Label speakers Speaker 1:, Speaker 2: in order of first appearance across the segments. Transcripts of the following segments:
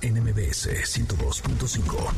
Speaker 1: NMBS 102.5.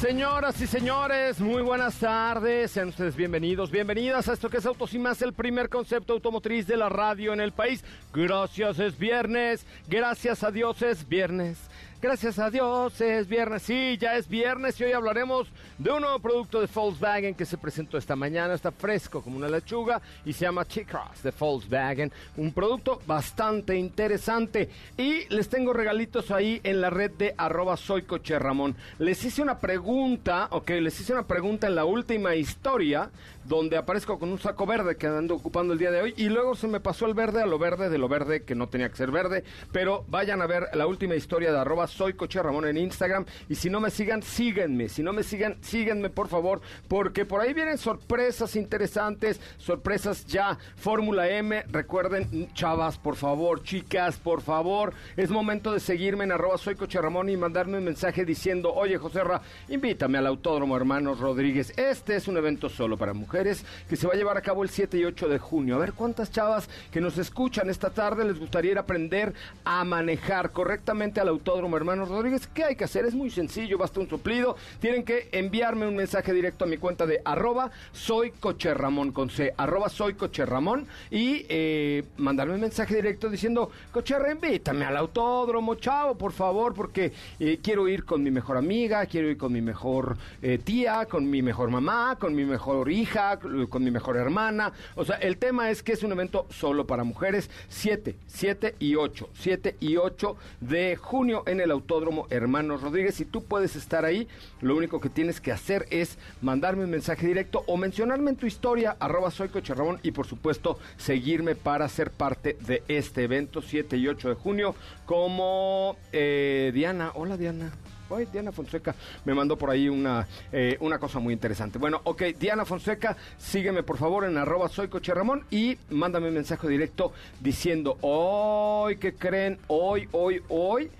Speaker 2: Señoras y señores, muy buenas tardes. Sean ustedes bienvenidos, bienvenidas a esto que es Autos y Más, el primer concepto automotriz de la radio en el país. Gracias, es viernes. Gracias a Dios, es viernes. Gracias a Dios, es viernes. Sí, ya es viernes y hoy hablaremos de un nuevo producto de Volkswagen que se presentó esta mañana. Está fresco como una lechuga y se llama T-Cross de Volkswagen. Un producto bastante interesante. Y les tengo regalitos ahí en la red de arroba soy Ramón. Les hice una pregunta, ok, les hice una pregunta en la última historia donde aparezco con un saco verde que ando ocupando el día de hoy y luego se me pasó el verde a lo verde de lo verde que no tenía que ser verde, pero vayan a ver la última historia de arroba soy coche Ramón en Instagram. Y si no me sigan, síguenme, si no me sigan, síguenme por favor, porque por ahí vienen sorpresas interesantes, sorpresas ya, Fórmula M, recuerden, chavas, por favor, chicas, por favor, es momento de seguirme en arroba soy coche Ramón y mandarme un mensaje diciendo, oye José Ra, invítame al Autódromo Hermanos Rodríguez, este es un evento solo para mujeres que se va a llevar a cabo el 7 y 8 de junio. A ver cuántas chavas que nos escuchan esta tarde les gustaría ir aprender a manejar correctamente al Autódromo Hermanos Rodríguez. ¿Qué hay que hacer? Es muy sencillo, basta un suplido. Tienen que enviarme un mensaje directo a mi cuenta de arroba soy coche Ramón con C, arroba soy coche Ramón y eh, mandarme un mensaje directo diciendo, coche, invítame al autódromo, chavo, por favor, porque eh, quiero ir con mi mejor amiga, quiero ir con mi mejor eh, tía, con mi mejor mamá, con mi mejor hija con mi mejor hermana. O sea, el tema es que es un evento solo para mujeres. 7, 7 y 8. 7 y 8 de junio en el Autódromo Hermanos Rodríguez. Si tú puedes estar ahí, lo único que tienes que hacer es mandarme un mensaje directo o mencionarme en tu historia, arroba soy Coche Ramón, y por supuesto seguirme para ser parte de este evento 7 y 8 de junio como eh, Diana. Hola Diana. Ay, Diana Fonseca me mandó por ahí una, eh, una cosa muy interesante. Bueno, ok, Diana Fonseca, sígueme por favor en arroba soy Coche Ramón y mándame un mensaje directo diciendo, hoy, ¿qué creen? Hoy, hoy, hoy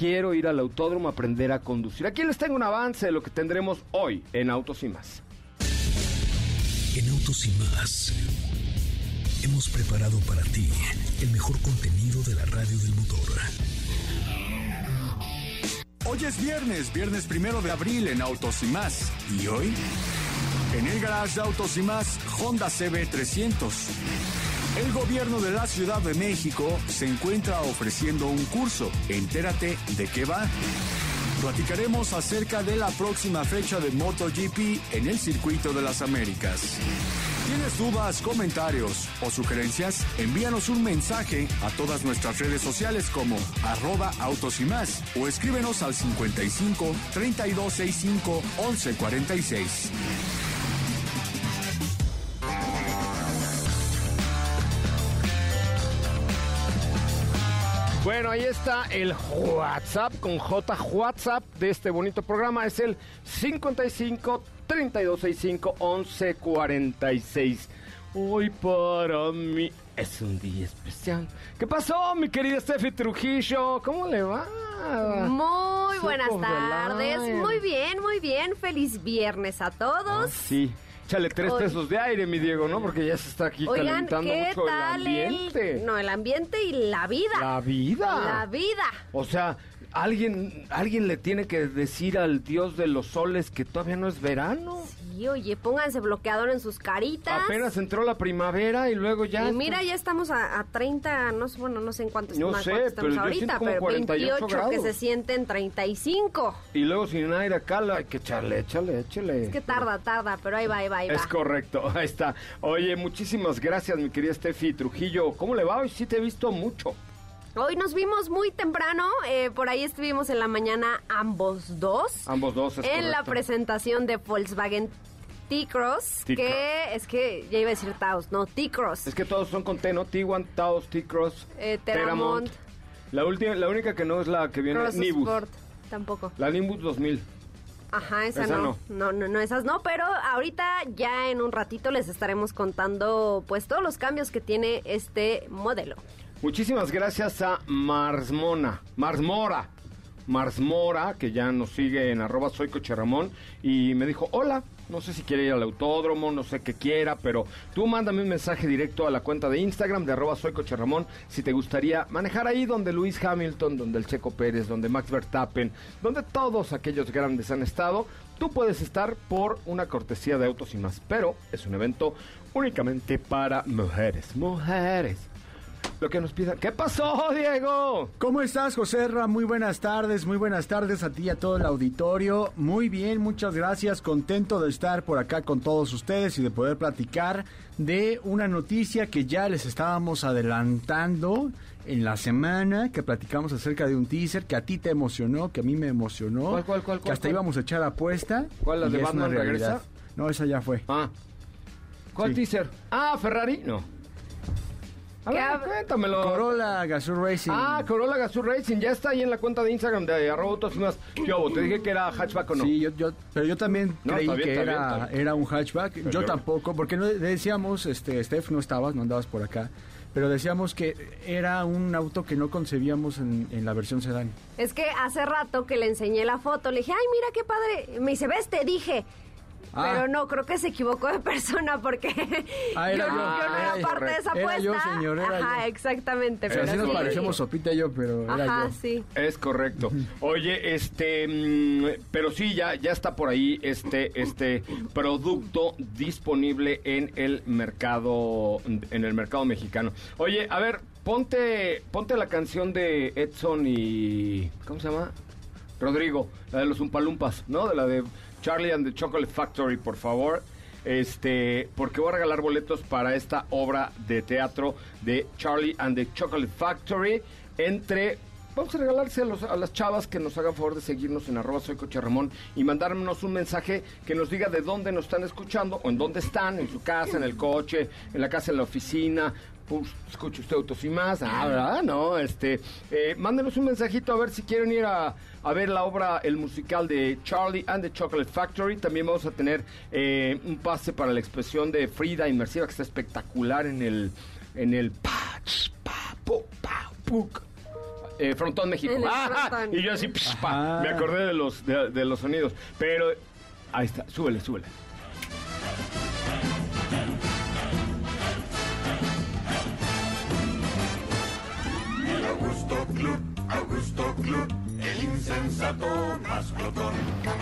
Speaker 2: quiero ir al autódromo a aprender a conducir. Aquí les tengo un avance de lo que tendremos hoy en Autos y Más.
Speaker 1: En Autos y Más hemos preparado para ti el mejor contenido de la radio del motor.
Speaker 3: Hoy es viernes, viernes primero de abril en Autos y más. ¿Y hoy? En el garage de Autos y más, Honda CB300. El gobierno de la Ciudad de México se encuentra ofreciendo un curso. Entérate de qué va. Platicaremos acerca de la próxima fecha de MotoGP en el Circuito de las Américas. ¿Tienes dudas, comentarios o sugerencias? Envíanos un mensaje a todas nuestras redes sociales como arroba autos y más o escríbenos al 55 3265 1146.
Speaker 2: Bueno, ahí está el WhatsApp con J WhatsApp de este bonito programa. Es el 55 3265 1146. Hoy para mí es un día especial. ¿Qué pasó, mi querida Steffi Trujillo? ¿Cómo le va?
Speaker 4: Muy buenas tardes. Muy bien, muy bien. Feliz viernes a todos. Ah,
Speaker 2: sí. Échale tres pesos de aire, mi Diego, ¿no? Porque ya se está aquí calentando mucho el ambiente.
Speaker 4: No, el ambiente y la vida.
Speaker 2: La vida.
Speaker 4: La vida.
Speaker 2: O sea, alguien, alguien le tiene que decir al dios de los soles que todavía no es verano.
Speaker 4: Sí, oye, pónganse bloqueador en sus caritas.
Speaker 2: Apenas entró la primavera y luego ya.
Speaker 4: Y mira, ya estamos a, 30, no, bueno, no sé en cuánto
Speaker 2: no sé,
Speaker 4: estamos
Speaker 2: pero
Speaker 4: ahorita, pero 28 que se sienten 35.
Speaker 2: Y luego sin aire acá, hay que echarle, échale, échale.
Speaker 4: Es que tarda, tarda, pero ahí va, ahí va, ahí va.
Speaker 2: Es correcto, ahí está. Oye, muchísimas gracias, mi querida Steffi Trujillo. ¿Cómo le va? Hoy sí te he visto mucho.
Speaker 4: Hoy nos vimos muy temprano, eh, por ahí estuvimos en la mañana ambos dos.
Speaker 2: Ambos dos, es
Speaker 4: En la presentación de Volkswagen T-Cross, que es que ya iba a decir Taos, no, T-Cross.
Speaker 2: Es que todos son con T, ¿no? T1, Taos, T-Cross,
Speaker 4: eh, Teramont.
Speaker 2: La, última, la única que no es la que viene, Nibus. Sport,
Speaker 4: tampoco.
Speaker 2: La Nimbus 2000.
Speaker 4: Ajá, esa, no. no. no. No, esas no, pero ahorita ya en un ratito les estaremos contando pues todos los cambios que tiene este modelo.
Speaker 2: Muchísimas gracias a Marsmona, Marsmora, Marsmora, que ya nos sigue en arroba soy Ramón, y me dijo, hola, no sé si quiere ir al autódromo, no sé qué quiera, pero tú mándame un mensaje directo a la cuenta de Instagram de arroba soy si te gustaría manejar ahí donde Luis Hamilton, donde el Checo Pérez, donde Max Verstappen, donde todos aquellos grandes han estado, tú puedes estar por una cortesía de autos y más, pero es un evento únicamente para mujeres, mujeres lo que nos pidan. ¿Qué pasó, Diego?
Speaker 5: ¿Cómo estás, José Ra? Muy buenas tardes, muy buenas tardes a ti y a todo el auditorio. Muy bien, muchas gracias. Contento de estar por acá con todos ustedes y de poder platicar de una noticia que ya les estábamos adelantando en la semana, que platicamos acerca de un teaser que a ti te emocionó, que a mí me emocionó.
Speaker 2: ¿Cuál, cuál, cuál?
Speaker 5: Que hasta íbamos a echar apuesta.
Speaker 2: ¿Cuál, la de Batman regresa?
Speaker 5: No, esa ya fue.
Speaker 2: Ah. ¿Cuál teaser? Ah, Ferrari. No. A ver, cuéntamelo.
Speaker 5: Corolla Gazoo Racing.
Speaker 2: Ah, Corolla Gazoo Racing. Ya está ahí en la cuenta de Instagram de arroba y más. Yo, te dije que era hatchback o no.
Speaker 5: Sí, yo, yo pero yo también creí que era, era un hatchback. yo, tampoco, porque no decíamos, este, Steph, no estabas, no andabas por acá. Pero decíamos que era un auto que no concebíamos en, en, la versión sedán.
Speaker 4: Es que hace rato que le enseñé la foto, le dije, ay, mira qué padre. Me dice, ves, te dije. Ah. Pero no, creo que se equivocó de persona porque
Speaker 5: ah, yo,
Speaker 4: no era parte de esa apuesta.
Speaker 5: Yo, señor,
Speaker 4: Ajá, exactamente.
Speaker 5: pero sí. nos parecemos Sopita y yo, pero era Ajá,
Speaker 4: sí.
Speaker 2: Es correcto. Oye, este, mm, pero sí, ya, ya está por ahí este, este producto disponible en el mercado, en el mercado mexicano. Oye, a ver, ponte, ponte la canción de Edson y, ¿cómo se llama? Rodrigo, la de los Umpalumpas, ¿no? De la de Charlie and the Chocolate Factory, por favor. Este, porque voy a regalar boletos para esta obra de teatro de Charlie and the Chocolate Factory entre Vamos a regalarse a, las chavas que nos hagan favor de seguirnos en arroba soy Coche Ramón y mandarnos un mensaje que nos diga de dónde nos están escuchando o en dónde están, en su casa, en el coche, en la casa, en la oficina, escuche usted autos y más, ah, ¿verdad? No, este, eh, mándenos un mensajito a ver si quieren ir a, ver la obra, el musical de Charlie and the Chocolate Factory. También vamos a tener eh, un pase para la expresión de Frida inmersiva que está espectacular en el, en el patch, pa, pa, eh, Frontón México. Ah, y yo así, me acordé de los, de, de los sonidos. Pero ahí está, súbele, súbele.
Speaker 6: Augusto Club, Augusto Club, el insensato más glotón.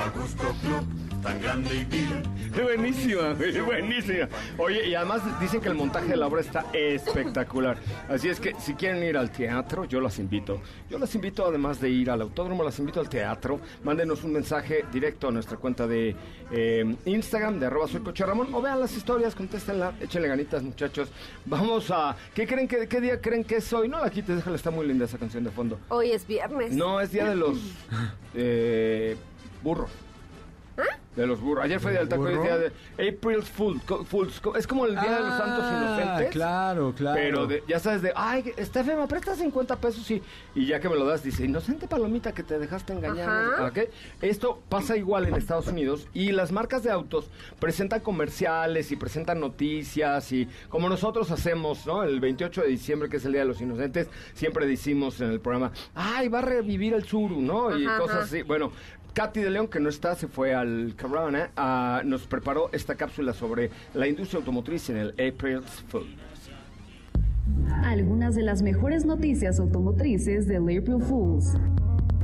Speaker 6: Augusto Club tan grande y vil.
Speaker 2: Buenísima, buenísima. Oye, y además dicen que el montaje de la obra está espectacular. Así es que si quieren ir al teatro, yo las invito. Yo las invito, además de ir al autódromo, las invito al teatro. Mándenos un mensaje directo a nuestra cuenta de eh, Instagram, de arroba soy Coche Ramón, o vean las historias, contéstenla, échenle ganitas, muchachos. Vamos a. ¿Qué creen que qué día creen que es hoy? No la quites, déjala, está muy linda esa canción de fondo.
Speaker 4: Hoy es viernes.
Speaker 2: No, es día de los eh, burros. De los burros. Ayer fue día del taco y día de April Fools. Es como el día de los santos ah, inocentes.
Speaker 5: Claro, claro.
Speaker 2: Pero ya sabes de, ay, Estefe, me prestas 50 pesos y, y ya que me lo das, dice, inocente palomita que te dejaste engañar. Esto pasa igual en Estados Unidos y las marcas de autos presentan comerciales y presentan noticias y como nosotros hacemos, ¿no? El 28 de diciembre, que es el Día de los Inocentes, siempre decimos en el programa, ay, va a revivir el Suru, ¿no? y cosas así. Bueno, Katy de León, que no está, se fue al Corona, uh, nos preparó esta cápsula sobre la industria automotriz en el April Fools.
Speaker 7: Algunas de las mejores noticias automotrices del April Fools.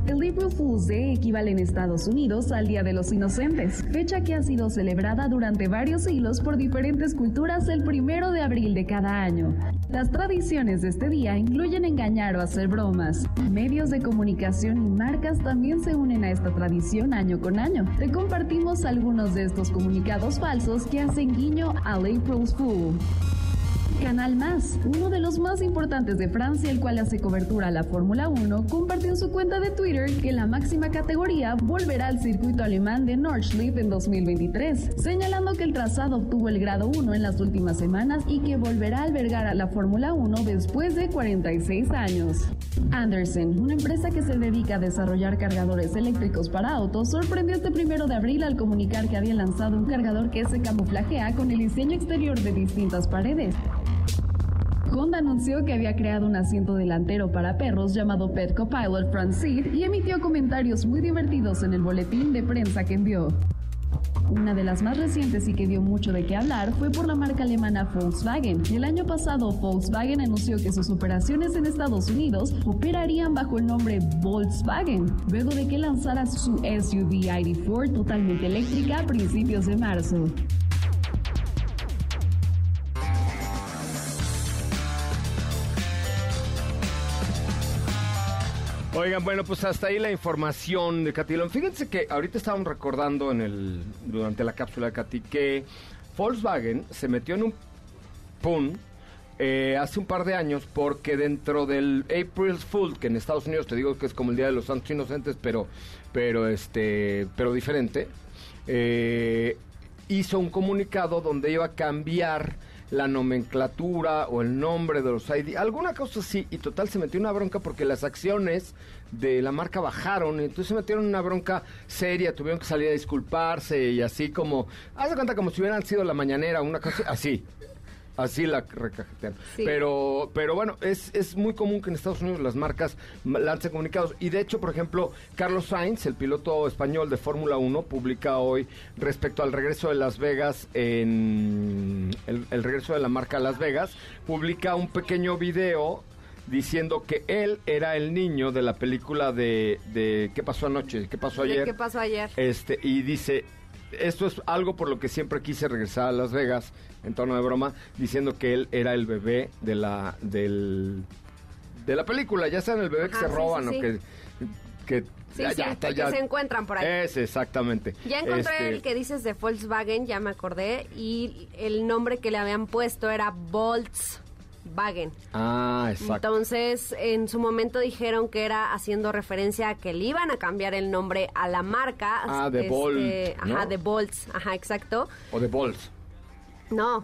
Speaker 7: El April Fool's Day equivale en Estados Unidos al Día de los Inocentes, fecha que ha sido celebrada durante varios siglos por diferentes culturas el primero de abril de cada año. Las tradiciones de este día incluyen engañar o hacer bromas. Medios de comunicación y marcas también se unen a esta tradición año con año. Te compartimos algunos de estos comunicados falsos que hacen guiño al April's Fool. Canal Más, uno de los más importantes de Francia, el cual hace cobertura a la Fórmula 1, compartió en su cuenta de Twitter que la máxima categoría volverá al circuito alemán de Nordschleife en 2023, señalando que el trazado obtuvo el grado 1 en las últimas semanas y que volverá a albergar a la Fórmula 1 después de 46 años. Anderson, una empresa que se dedica a desarrollar cargadores eléctricos para autos, sorprendió este primero de abril al comunicar que había lanzado un cargador que se camuflajea con el diseño exterior de distintas paredes. Honda anunció que había creado un asiento delantero para perros llamado Pet Copilot Seat y emitió comentarios muy divertidos en el boletín de prensa que envió. Una de las más recientes y que dio mucho de qué hablar fue por la marca alemana Volkswagen. El año pasado Volkswagen anunció que sus operaciones en Estados Unidos operarían bajo el nombre Volkswagen, luego de que lanzara su SUV ID4 totalmente eléctrica a principios de marzo.
Speaker 2: Oigan, bueno, pues hasta ahí la información de Catilón. Fíjense que ahorita estábamos recordando en el durante la cápsula de Cati que Volkswagen se metió en un pun eh, hace un par de años porque dentro del April's Fool, que en Estados Unidos te digo que es como el Día de los Santos Inocentes, pero, pero, este, pero diferente, eh, hizo un comunicado donde iba a cambiar la nomenclatura o el nombre de los ID, alguna cosa así, y total se metió una bronca porque las acciones de la marca bajaron, y entonces se metieron una bronca seria, tuvieron que salir a disculparse y así como, haz de cuenta como si hubieran sido la mañanera, una cosa así. Así la recajetean. Pero, pero bueno, es, es muy común que en Estados Unidos las marcas lancen comunicados. Y de hecho, por ejemplo, Carlos Sainz, el piloto español de Fórmula 1, publica hoy respecto al regreso de Las Vegas, en el, regreso de la marca Las Vegas, publica un pequeño video diciendo que él era el niño de la película de, de ¿Qué pasó anoche? ¿Qué pasó ayer?
Speaker 4: ¿Qué pasó ayer?
Speaker 2: Este, y dice, esto es algo por lo que siempre quise regresar a Las Vegas, en tono de broma, diciendo que él era el bebé de la del de la película, ya saben el bebé que se roban o que que
Speaker 4: ya, se encuentran por ahí.
Speaker 2: Es exactamente.
Speaker 4: Ya encontré este el que dices de Volkswagen, ya me acordé, y el nombre que le habían puesto era Volts Wagen.
Speaker 2: Ah, exacto.
Speaker 4: Entonces, en su momento dijeron que era haciendo referencia a que le iban a cambiar el nombre a la marca.
Speaker 2: Ah, de este,
Speaker 4: Ajá, de Bolts. Ajá, exacto.
Speaker 2: O de Bolts.
Speaker 4: No,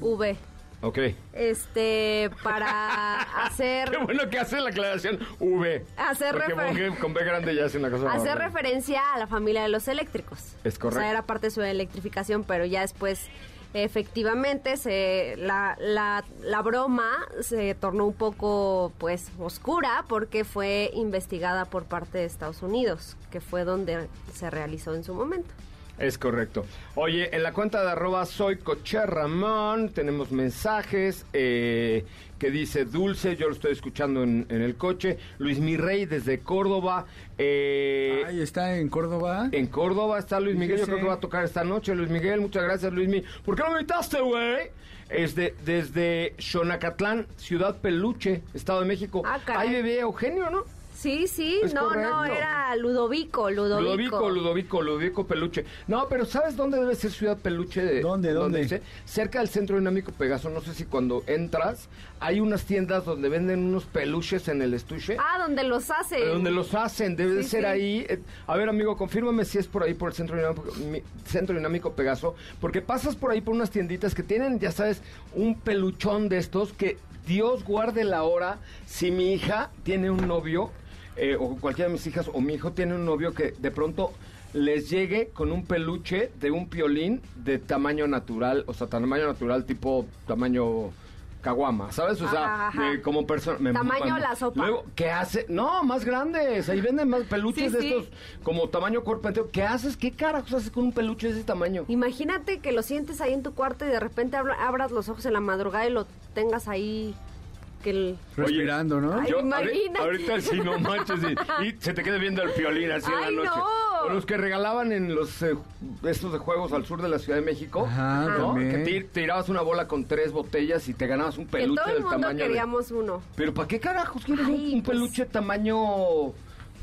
Speaker 4: V.
Speaker 2: Ok.
Speaker 4: Este, para hacer...
Speaker 2: Qué bueno que hace la aclaración V.
Speaker 4: Hacer
Speaker 2: Porque con B grande ya hace una cosa
Speaker 4: Hacer referencia a la familia de los eléctricos.
Speaker 2: Es correcto.
Speaker 4: O sea, era parte de su electrificación, pero ya después efectivamente se, la, la, la, broma se tornó un poco pues oscura porque fue investigada por parte de Estados Unidos, que fue donde se realizó en su momento.
Speaker 2: Es correcto. Oye, en la cuenta de arroba soy Coche Ramón tenemos mensajes eh, que dice Dulce, yo lo estoy escuchando en, el coche. Luis Mirrey desde Córdoba.
Speaker 5: Eh, Ahí está en Córdoba.
Speaker 2: En Córdoba está Luis Miguel, yo creo que va a tocar esta noche. Luis Miguel, muchas gracias Luis Miguel. ¿Por qué no me invitaste, güey? Es de, desde Xonacatlán, Ciudad Peluche, Estado de México.
Speaker 4: Ah,
Speaker 2: Ahí bebé Eugenio, ¿no?
Speaker 4: Sí, sí, no, no, era Ludovico, Ludovico.
Speaker 2: Ludovico, Ludovico, Ludovico Peluche. No, pero ¿sabes dónde debe ser Ciudad Peluche? De,
Speaker 5: ¿Dónde, dónde?
Speaker 2: Cerca del Centro Dinámico Pegaso, no sé si cuando entras hay unas tiendas donde venden unos peluches en el estuche.
Speaker 4: Ah, donde los hacen.
Speaker 2: donde los hacen, debe de ser ahí. Eh, a ver, amigo, confírmame si es por ahí, por el Centro Dinámico, Centro Dinámico Pegaso, porque pasas por ahí por unas tienditas que tienen, ya sabes, un peluchón de estos que Dios guarde la hora si mi hija tiene un novio eh, o cualquiera de mis hijas o mi hijo tiene un novio que de pronto les llegue con un peluche de un piolín de tamaño natural, o sea, tamaño natural tipo tamaño caguama, ¿sabes? O sea, como persona...
Speaker 4: Tamaño la sopa.
Speaker 2: Luego, ¿qué hace? No, más grandes. Ahí venden más peluches de estos como tamaño cuerpo entero. ¿Qué haces? ¿Qué carajos haces con un peluche de ese tamaño?
Speaker 4: Imagínate que lo sientes ahí en tu cuarto y de repente abras los ojos en la madrugada y lo tengas ahí que el...
Speaker 5: Respirando, ¿no?
Speaker 4: Ay,
Speaker 2: Yo,
Speaker 4: imagínate.
Speaker 2: ahorita, sí, no manches. Y, y se te queda viendo el piolín así
Speaker 4: Ay,
Speaker 2: en la noche.
Speaker 4: no.
Speaker 2: O los que regalaban en los eh, estos de juegos al sur de la Ciudad de México.
Speaker 5: Ajá,
Speaker 2: ¿no? Que tir- tirabas una bola con tres botellas y te ganabas un
Speaker 4: Que
Speaker 2: peluche
Speaker 4: todo el
Speaker 2: del
Speaker 4: mundo
Speaker 2: tamaño de-
Speaker 4: queríamos uno.
Speaker 2: Pero ¿para qué carajos quieres un-
Speaker 4: Ay,
Speaker 2: un,
Speaker 4: pues-
Speaker 2: peluche tamaño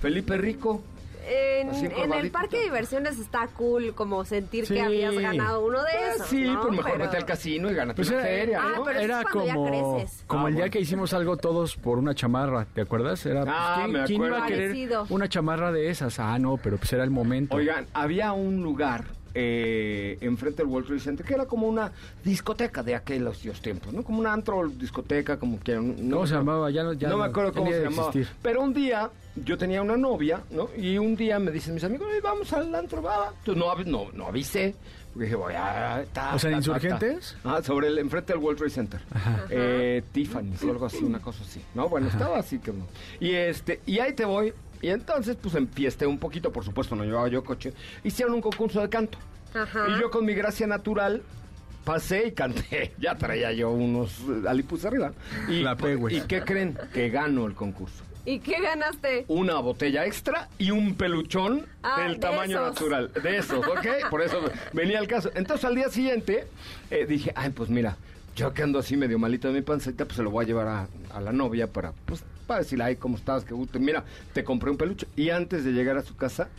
Speaker 2: Felipe Rico?
Speaker 4: En, el parque de diversiones está cool como sentir
Speaker 5: Sí.
Speaker 4: que habías ganado uno de
Speaker 2: Pues
Speaker 4: esos,
Speaker 2: sí,
Speaker 4: ¿no?
Speaker 2: pues mejor
Speaker 4: Pero-
Speaker 2: vete al casino y gánate
Speaker 5: Pues
Speaker 2: una
Speaker 5: era,
Speaker 2: feria,
Speaker 4: Ah,
Speaker 2: ¿no?
Speaker 4: pero eso
Speaker 5: era
Speaker 4: es cuando ya
Speaker 5: como,
Speaker 4: creces.
Speaker 5: como
Speaker 2: Ah,
Speaker 5: el día que hicimos algo todos por una chamarra, ¿te acuerdas? Era, pues,
Speaker 2: Ah,
Speaker 5: ¿quién,
Speaker 2: me
Speaker 5: quién iba a querer
Speaker 4: Parecido.
Speaker 5: una chamarra de esas? Ah, no, pero pues era el momento.
Speaker 2: Oigan, había un lugar eh, enfrente del World Trade Center que era como una discoteca de aquellos tiempos, ¿no? Como una antro discoteca, como que... No,
Speaker 5: ¿Cómo se llamaba? Ya no- ya
Speaker 2: no me acuerdo cómo se llamaba. Pero un día yo tenía una novia, ¿no? Y un día me dicen mis amigos, "Ay, vamos al antro, va, va". Entonces no, no, no avisé. Porque dije, voy a... ta,
Speaker 5: O sea,
Speaker 2: ta,
Speaker 5: ¿en
Speaker 2: ta, ta.
Speaker 5: Insurgentes?
Speaker 2: Ah, sobre el, enfrente del World Trade Center. Eh, Tiffany's o algo así, una cosa así. No, bueno, estaba así que no. Y este, y ahí te voy. Y entonces, pues enfiesté un poquito, por supuesto, no llevaba yo coche. Hicieron un concurso de canto.
Speaker 4: Ajá.
Speaker 2: Y yo con mi gracia natural pasé y canté. Ya traía yo unos eh, alipus arriba. Y,
Speaker 5: La pegües.
Speaker 2: ¿Y qué creen? Que gano el concurso.
Speaker 4: ¿Y qué ganaste?
Speaker 2: Una botella extra y un peluchón
Speaker 4: Ah,
Speaker 2: del
Speaker 4: de
Speaker 2: tamaño
Speaker 4: esos.
Speaker 2: natural. De esos, ¿ok? Por eso venía el caso. Entonces al día siguiente eh, dije, ay, pues mira, yo que ando así medio malito de mi pancita, pues se lo voy a llevar a, a la novia para, pues, para decirle, ay, ¿cómo estás? Que gusto. Mira, te compré un peluche. Y antes de llegar a su casa,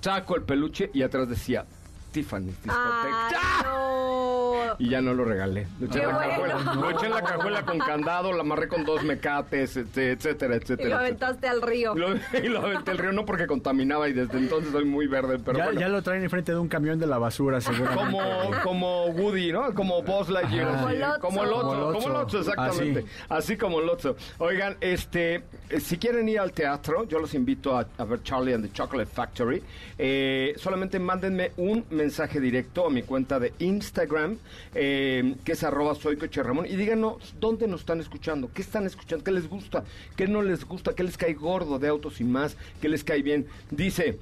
Speaker 2: saco el peluche y atrás decía, Tiffany Discoteca. ¡Ah!
Speaker 4: no.
Speaker 2: Y ya no lo regalé. Lo eché,
Speaker 4: ¡Qué
Speaker 2: en la
Speaker 4: bueno!
Speaker 2: cajuela, lo eché en la cajuela con candado, lo amarré con dos mecates, etcétera, etcétera.
Speaker 4: Y lo
Speaker 2: etcétera.
Speaker 4: aventaste al río.
Speaker 2: Y lo, y lo aventé al río, no porque contaminaba y desde entonces soy muy verde, pero
Speaker 5: ya,
Speaker 2: bueno.
Speaker 5: ya lo traen enfrente de un camión de la basura, seguramente.
Speaker 2: Como, como Woody, ¿no? Como Buzz Lightyear.
Speaker 5: Ajá.
Speaker 2: así,
Speaker 4: Como Lotso.
Speaker 2: Como Lotso,
Speaker 5: Como Lotso.
Speaker 2: Exactamente. Así. como Lotso. Oigan, este, eh, si quieren ir al teatro, yo los invito a, a ver Charlie and the Chocolate Factory. Eh, solamente mándenme un mensaje directo a mi cuenta de Instagram, eh, que es arroba soy Coche Ramón, y díganos dónde nos están escuchando, qué están escuchando, qué les gusta, qué no les gusta, qué les cae gordo de autos y más, qué les cae bien. Dice...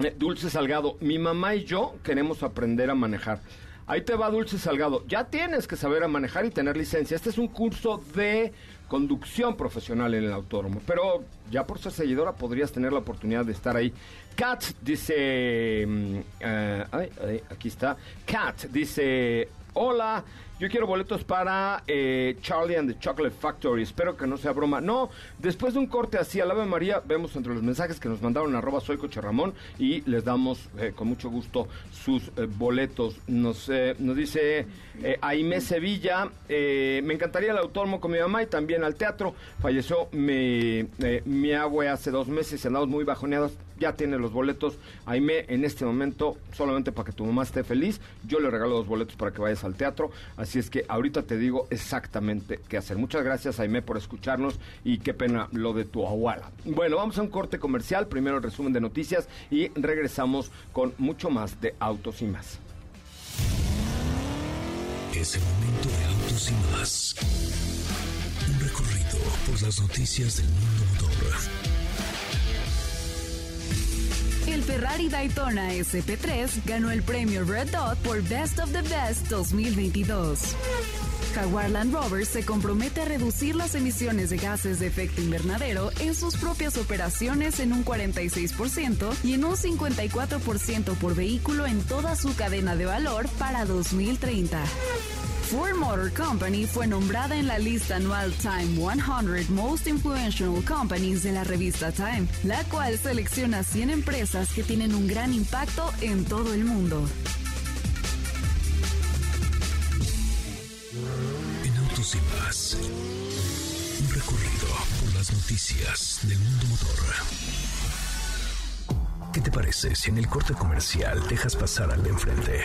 Speaker 2: Eh, Dulce Salgado, mi mamá y yo queremos aprender a manejar. Ahí te va Dulce Salgado, ya tienes que saber a manejar y tener licencia. Este es un curso de conducción profesional en el autódromo, pero ya por ser seguidora podrías tener la oportunidad de estar ahí. Kat dice, eh, ay, ay, aquí está, Kat dice, hola, yo quiero boletos para eh, Charlie and the Chocolate Factory. Espero que no sea broma. No, después de un corte así al Ave María, vemos entre los mensajes que nos mandaron arroba soy Coche Ramón y les damos eh, con mucho gusto sus eh, boletos. Nos, eh, nos dice eh, Aimé Sevilla, me encantaría el autónomo con mi mamá y también al teatro. Falleció mi, mi abue hace dos meses y andamos muy bajoneados. Ya tiene los boletos. Aime, en este momento, solamente para que tu mamá esté feliz, yo le regalo los boletos para que vayas al teatro. Es que ahorita te digo exactamente qué hacer. Muchas gracias, Aime, por escucharnos y qué pena lo de tu abuela. Bueno, vamos a un corte comercial. Primero el resumen de noticias y regresamos con mucho más de Autos y más.
Speaker 1: Es el momento de autos y más. Un recorrido por las noticias del mundo motor.
Speaker 7: El Ferrari Daytona SP3 ganó el premio Red Dot por Best of the Best 2022. Jaguar Land Rover se compromete a reducir las emisiones de gases de efecto invernadero en sus propias operaciones en un 46% y en un 54% por vehículo en toda su cadena de valor para 2030. Ford Motor Company fue nombrada en la lista anual Time 100 Most Influential Companies de la revista Time, la cual selecciona 100 empresas que tienen un gran impacto en todo el mundo.
Speaker 1: En Autos y más. Un recorrido por las noticias del mundo motor. ¿Qué te parece si en el corte comercial dejas pasar al de enfrente?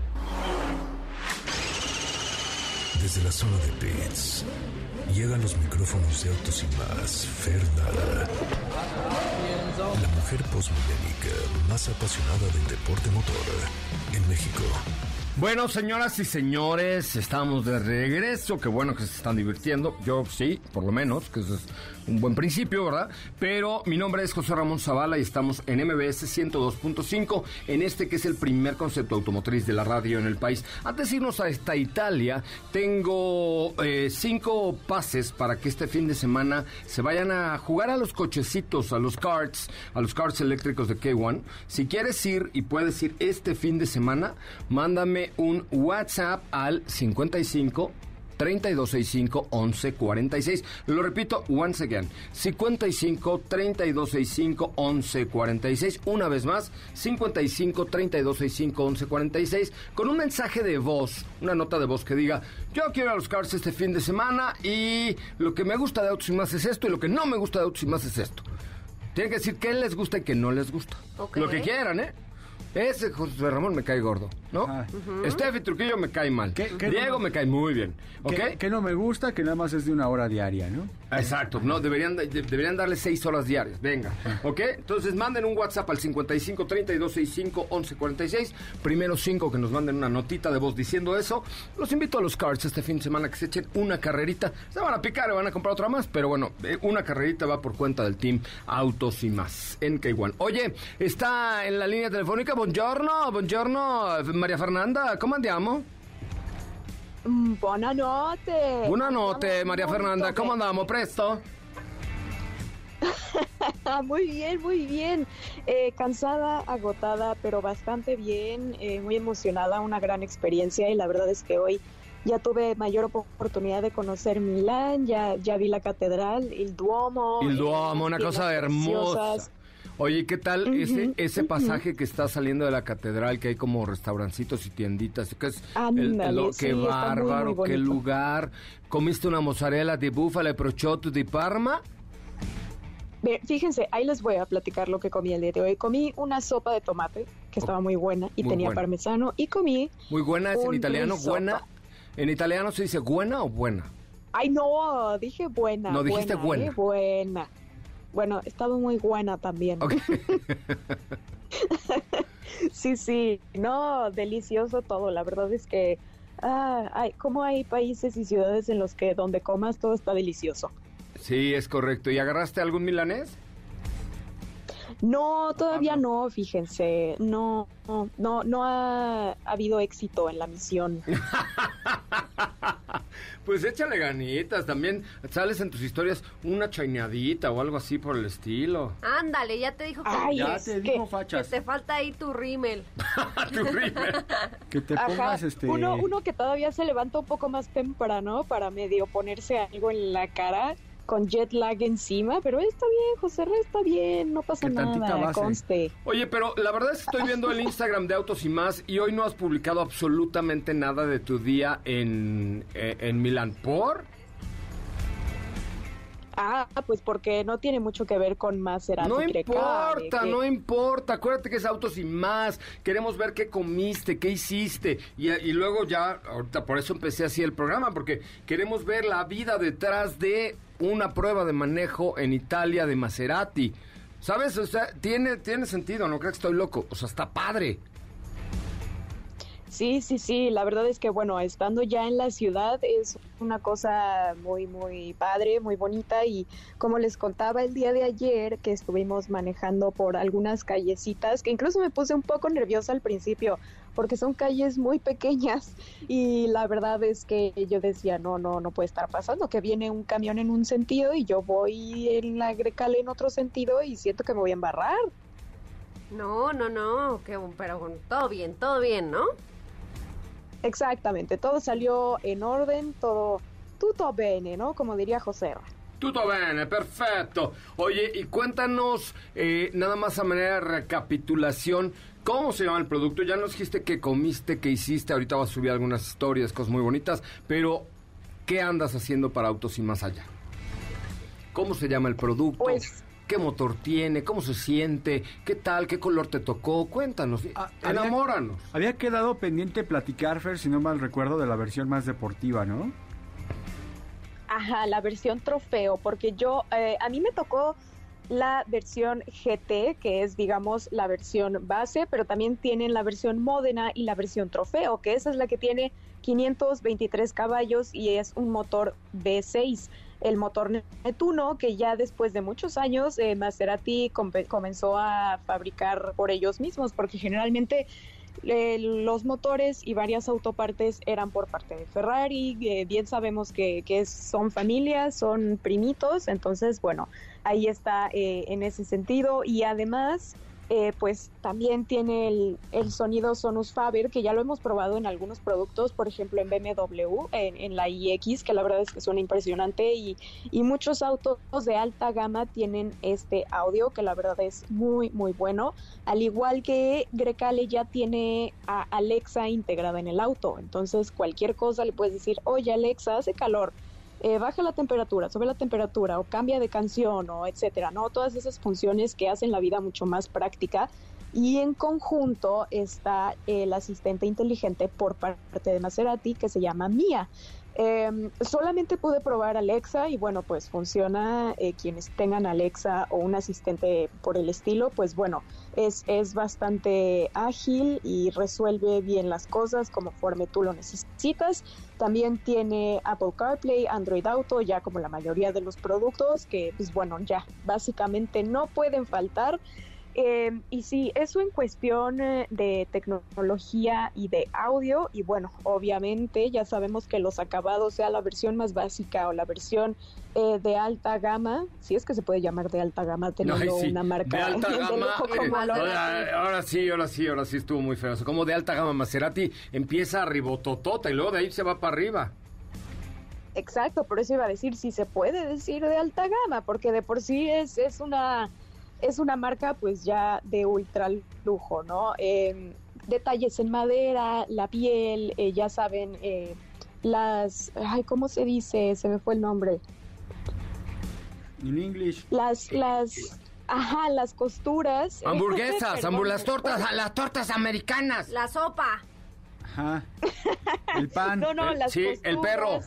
Speaker 1: Desde la zona de pits, llegan los micrófonos de autos y más, Fernanda. La mujer postmillénica más apasionada del deporte motor en México.
Speaker 2: Bueno, señoras y señores, estamos de regreso. Qué bueno que se están divirtiendo. Yo sí, por lo menos, que eso es un buen principio, ¿verdad? Pero mi nombre es José Ramón Zavala y estamos en MBS 102.5, en este que es el primer concepto automotriz de la radio en el país. Antes de irnos a esta Italia, tengo eh, cinco pases para que este fin de semana se vayan a jugar a los cochecitos, a los karts, a los karts eléctricos de K1. Si quieres ir y puedes ir este fin de semana, mándame un WhatsApp al 55 3265 1146. Lo repito, once again. 55 3265 1146. Una vez más, 55 3265 1146. Con un mensaje de voz, una nota de voz que diga: Yo quiero ir a los cars este fin de semana y lo que me gusta de Autos y Más es esto y lo que no me gusta de Autos y Más es esto. Tienen que decir qué les gusta y qué no les gusta. Lo que quieran, ¿eh? Ese José Ramón me cae gordo, ¿no?
Speaker 5: Ah.
Speaker 2: Steffi Trujillo me cae mal.
Speaker 5: ¿Qué- qué
Speaker 2: Diego
Speaker 5: no-
Speaker 2: me cae muy bien, ¿ok?
Speaker 5: Que, que no me gusta, que nada más es de una hora diaria, ¿no?
Speaker 2: Exacto, no, deberían, de- deberían darle seis horas diarias, venga, ¿ok? Entonces manden un WhatsApp al 55 32 65 11 46, primero cinco que nos manden una notita de voz diciendo eso. Los invito a los cards este fin de semana que se echen una carrerita, se van a picar y van a comprar otra más, pero bueno, eh, una carrerita va por cuenta del team Autos y más en K1. Oye, está en la línea telefónica, buongiorno, buongiorno, María Fernanda, ¿cómo andiamo?
Speaker 8: Mm, Buonanotte.
Speaker 2: Buonanotte,
Speaker 8: molto
Speaker 2: Fernanda, ¿cómo andamos? ¿Presto?
Speaker 8: Muy bien, muy bien. Eh, cansada, agotada, pero bastante bien, eh, muy emocionada, una gran experiencia y la verdad es que hoy ya tuve mayor oportunidad de conocer Milán, ya, ya vi la catedral, el Duomo.
Speaker 2: El
Speaker 8: eh,
Speaker 2: Duomo, una cosa hermosa. Oye, ¿qué tal ese, ese pasaje que está saliendo de la catedral, que hay como restaurancitos y tienditas? ¿Qué, es el- qué
Speaker 8: sí, muy,
Speaker 2: bárbaro,
Speaker 8: muy
Speaker 2: qué lugar. ¿Comiste una mozzarella de búfala e prosciutto di Parma?
Speaker 8: Fíjense, ahí les voy a platicar lo que comí el día de hoy. Comí una sopa de tomate que estaba muy buena y
Speaker 2: Muy
Speaker 8: tenía
Speaker 2: buena.
Speaker 8: parmesano y comí
Speaker 2: Muy buena, es en italiano,
Speaker 8: risotto.
Speaker 2: buena. ¿En italiano se dice buena o buena?
Speaker 8: Ay, no, dije buena.
Speaker 2: No, dijiste
Speaker 8: buena. ¿eh? buena. Bueno, estaba muy buena también. Sí, sí, no, delicioso todo. La verdad es que, ah, hay, como hay países y ciudades en los que donde comas todo está delicioso.
Speaker 2: sí, es correcto. ¿Y agarraste algún milanés?
Speaker 8: No, todavía no, fíjense, no, no, no, no ha habido éxito en la misión.
Speaker 2: Pues échale ganitas. También sales en tus historias una chaineadita o algo así por el estilo.
Speaker 4: Ándale, ya te dijo que,
Speaker 8: Ay,
Speaker 5: Ya
Speaker 8: es
Speaker 5: te
Speaker 8: que-
Speaker 5: dijo
Speaker 4: que
Speaker 5: fachas.
Speaker 4: te falta ahí tu rímel.
Speaker 2: Tu rímel.
Speaker 5: Que te
Speaker 8: Ajá,
Speaker 5: pongas este.
Speaker 8: uno, uno que todavía se levanta un poco más temprano para medio ponerse algo en la cara con jet lag encima, pero está bien, José Re, está bien, no pasa nada,
Speaker 5: base.
Speaker 8: conste.
Speaker 2: Oye, pero la verdad es que estoy viendo el Instagram de Autos y más y hoy no has publicado absolutamente nada de tu día en, eh, en Milán. ¿Por?
Speaker 8: Ah, pues porque no tiene mucho que ver con Maserati
Speaker 2: No importa,
Speaker 8: que-
Speaker 2: no importa. Acuérdate que es Autos y más. Queremos ver qué comiste, qué hiciste. Y, y luego ya, ahorita por eso empecé así el programa, porque queremos ver la vida detrás de una prueba de manejo en Italia de Maserati. ¿Sabes? O sea, tiene, tiene sentido, no crees que estoy loco. O sea, está padre.
Speaker 8: Sí, sí, sí, la verdad es que bueno, estando ya en la ciudad es una cosa muy, muy padre, muy bonita y como les contaba el día de ayer que estuvimos manejando por algunas callecitas, que incluso me puse un poco nerviosa al principio porque son calles muy pequeñas y la verdad es que yo decía, no, no, no puede estar pasando, que viene un camión en un sentido y yo voy en la Grecale en otro sentido y siento que me voy a embarrar.
Speaker 4: No, no, no, que, pero todo bien, todo bien, ¿no?
Speaker 8: Exactamente, todo salió en orden, todo tutto bene, ¿no? Como diría José.
Speaker 2: Tutto bene, perfecto. Oye, y cuéntanos, eh, nada más a manera de recapitulación, ¿cómo se llama el producto? Ya nos dijiste que comiste, que hiciste, ahorita vas a subir algunas historias, cosas muy bonitas, pero ¿qué andas haciendo para Autos y Más Allá? ¿Cómo se llama el producto?
Speaker 8: Pues-
Speaker 2: qué motor tiene, cómo se siente, qué tal, qué color te tocó. Cuéntanos,
Speaker 5: Ah, había-
Speaker 2: enamóranos.
Speaker 5: Había quedado pendiente platicar, Fer, si no mal recuerdo, de la versión más deportiva, ¿no?
Speaker 8: Ajá, la versión trofeo, porque yo, eh, a mí me tocó la versión GT, que es, digamos, la versión base, pero también tienen la versión Módena y la versión trofeo, que esa es la que tiene 523 caballos y es un motor V6. El motor Netuno, que ya después de muchos años eh, Maserati comenzó a fabricar por ellos mismos, porque generalmente eh, los motores y varias autopartes eran por parte de Ferrari. eh, bien sabemos que, que son familias, son primitos, entonces, bueno, ahí está eh, en ese sentido. Y además, eh, pues también tiene el, el sonido Sonus Faber, que ya lo hemos probado en algunos productos, por ejemplo en BMW, en, en la iX, que la verdad es que suena impresionante. Y, y muchos autos de alta gama tienen este audio, que la verdad es muy, muy bueno. Al igual que Grecale ya tiene a Alexa integrada en el auto. Entonces, cualquier cosa le puedes decir, oye Alexa, hace calor. Eh, baja la temperatura, sube la temperatura o cambia de canción o etcétera, ¿no? Todas esas funciones que hacen la vida mucho más práctica y en conjunto está el asistente inteligente por parte de Maserati que se llama Mia. Eh, solamente pude probar Alexa y bueno, pues funciona. eh, quienes tengan Alexa o un asistente por el estilo, pues bueno, es, es bastante ágil y resuelve bien las cosas conforme tú lo necesitas. También tiene Apple CarPlay, Android Auto, ya como la mayoría de los productos, que pues bueno, ya básicamente no pueden faltar. Eh, y sí, eso en cuestión eh, de tecnología y de audio, y bueno, obviamente ya sabemos que los acabados, sea la versión más básica o la versión eh, de alta gama, si es que se puede llamar de alta gama teniendo
Speaker 2: sí,
Speaker 8: una marca
Speaker 2: de alta
Speaker 8: de
Speaker 2: gama.
Speaker 8: lujo
Speaker 2: eh, ahora, ahora sí, ahora sí, ahora sí estuvo muy feo. Como de alta gama Maserati empieza ribototota y luego de ahí se va para arriba.
Speaker 8: Exacto, por eso iba a decir si se puede decir de alta gama, porque de por sí es, es una es una marca pues ya de ultra lujo, ¿no? Eh, detalles en madera, la piel, eh, ya saben, eh, las, ay, ¿cómo se dice? Se me fue el nombre.
Speaker 5: In English.
Speaker 8: Las, las, ajá, las costuras.
Speaker 2: Hamburguesas,
Speaker 8: Perdón,
Speaker 2: hamburg- las tortas, las tortas americanas.
Speaker 4: La sopa.
Speaker 5: Ajá. El pan.
Speaker 8: No, no, las
Speaker 2: sí, el perro.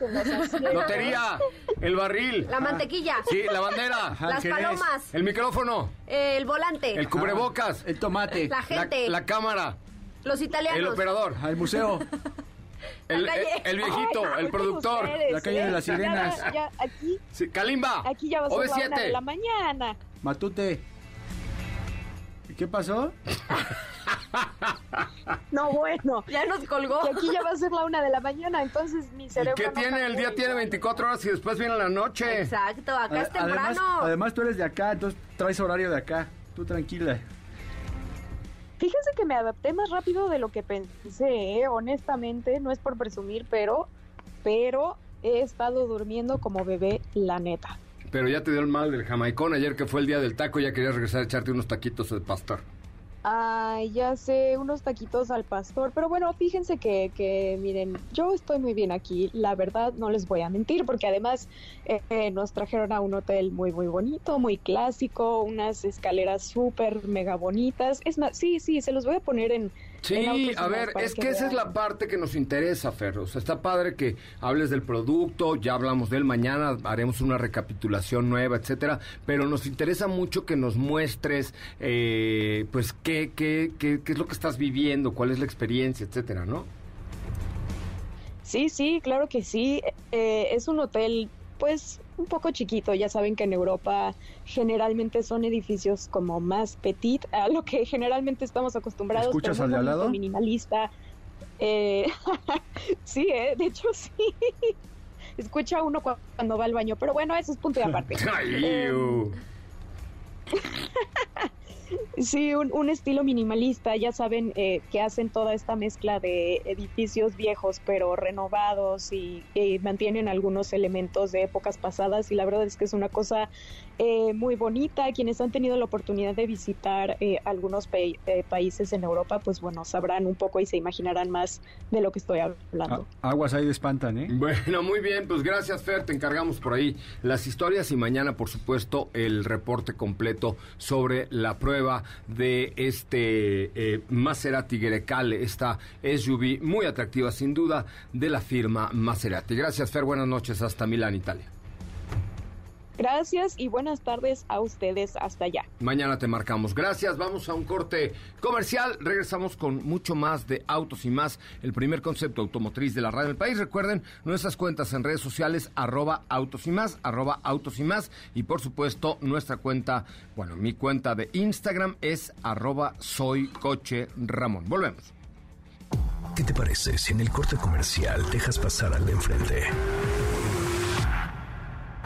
Speaker 2: Lotería, el barril.
Speaker 4: La mantequilla.
Speaker 2: Sí, la bandera.
Speaker 5: Ajá,
Speaker 4: Las
Speaker 5: ¿qué es?
Speaker 4: palomas.
Speaker 2: El micrófono,
Speaker 4: El volante.
Speaker 2: el cubrebocas,
Speaker 5: El tomate.
Speaker 4: La
Speaker 2: la,
Speaker 4: gente.
Speaker 2: la cámara,
Speaker 4: los italianos.
Speaker 2: el operador,
Speaker 5: Al museo.
Speaker 2: el,
Speaker 4: calle.
Speaker 2: el- el viejito,
Speaker 8: Ay,
Speaker 2: el productor.
Speaker 8: ustedes,
Speaker 5: La calle de
Speaker 8: ¿eh?
Speaker 5: las
Speaker 8: Ya,
Speaker 5: sirenas.
Speaker 8: ya, aquí,
Speaker 2: Sí, Kalimba.
Speaker 8: aquí ya va a ser la una de la
Speaker 2: OV7.
Speaker 8: mañana.
Speaker 5: Matute. ¿Y qué pasó?
Speaker 8: No, bueno.
Speaker 4: Ya nos colgó.
Speaker 8: Que aquí ya va a ser la una de la mañana, entonces mi
Speaker 2: ¿Y
Speaker 8: cerebro.
Speaker 2: qué
Speaker 8: no
Speaker 2: tiene? El día tiene 24 horas y después viene la noche.
Speaker 4: Exacto, acá es
Speaker 5: Además,
Speaker 4: temprano.
Speaker 5: además tú eres de acá, entonces traes horario de acá. Tú tranquila.
Speaker 8: Fíjense que me adapté más rápido de lo que pensé, ¿eh? honestamente, no es por presumir, pero, pero he estado durmiendo como bebé, la neta.
Speaker 2: Pero ya te dio el mal del jamaicón ayer que fue el día del taco, ya querías regresar a echarte unos taquitos de pastor.
Speaker 8: Ay, ya sé, unos taquitos al pastor, pero bueno, fíjense que, que miren, yo estoy muy bien aquí, la verdad no les voy a mentir, porque además eh, nos trajeron a un hotel muy, muy bonito, muy clásico, unas escaleras súper mega bonitas. Es más, sí, sí, se los voy a poner en...
Speaker 2: Sí, a ver, es que esa es la parte que nos interesa, Fer. O sea, está padre que hables del producto, ya hablamos de él, mañana haremos una recapitulación nueva, etcétera, pero nos interesa mucho que nos muestres, eh, pues, qué, qué, qué, qué es lo que estás viviendo, cuál es la experiencia, etcétera, ¿no?
Speaker 8: Sí, sí, claro que sí. Eh, es un hotel, pues, un poco chiquito. Ya saben que en Europa generalmente son edificios como más petit, a lo que generalmente estamos acostumbrados.
Speaker 5: ¿Escuchas al de al lado?
Speaker 8: Minimalista. Eh, sí, eh, de hecho sí. Escucha uno cu- cuando va al baño, pero bueno, eso es punto y aparte. Eh. Sí, un, un estilo minimalista, ya saben eh, que hacen toda esta mezcla de edificios viejos pero renovados y, y mantienen algunos elementos de épocas pasadas y la verdad es que es una cosa eh, muy bonita. Quienes han tenido la oportunidad de visitar eh, algunos pa- eh, países en Europa, pues bueno, sabrán un poco y se imaginarán más de lo que estoy hablando.
Speaker 5: Ah, aguas ahí de espantan, ¿eh?
Speaker 2: Bueno, muy bien, pues gracias Fer, te encargamos por ahí las historias y mañana, por supuesto, el reporte completo sobre la prueba de este eh, Maserati Grecale, esta SUV muy atractiva sin duda de la firma Maserati. Gracias Fer, buenas noches hasta Milán, Italia.
Speaker 8: Gracias y buenas tardes a ustedes hasta allá.
Speaker 2: Mañana te marcamos. Gracias. Vamos a un corte comercial. Regresamos con mucho más de autos y más. El primer concepto automotriz de la radio del país. Recuerden nuestras cuentas en redes sociales, arroba autos y más, arroba autos y más. Y por supuesto, nuestra cuenta, bueno, mi cuenta de Instagram es arroba soy coche Ramón. Volvemos.
Speaker 1: ¿Qué te parece si en el corte comercial dejas pasar al de enfrente?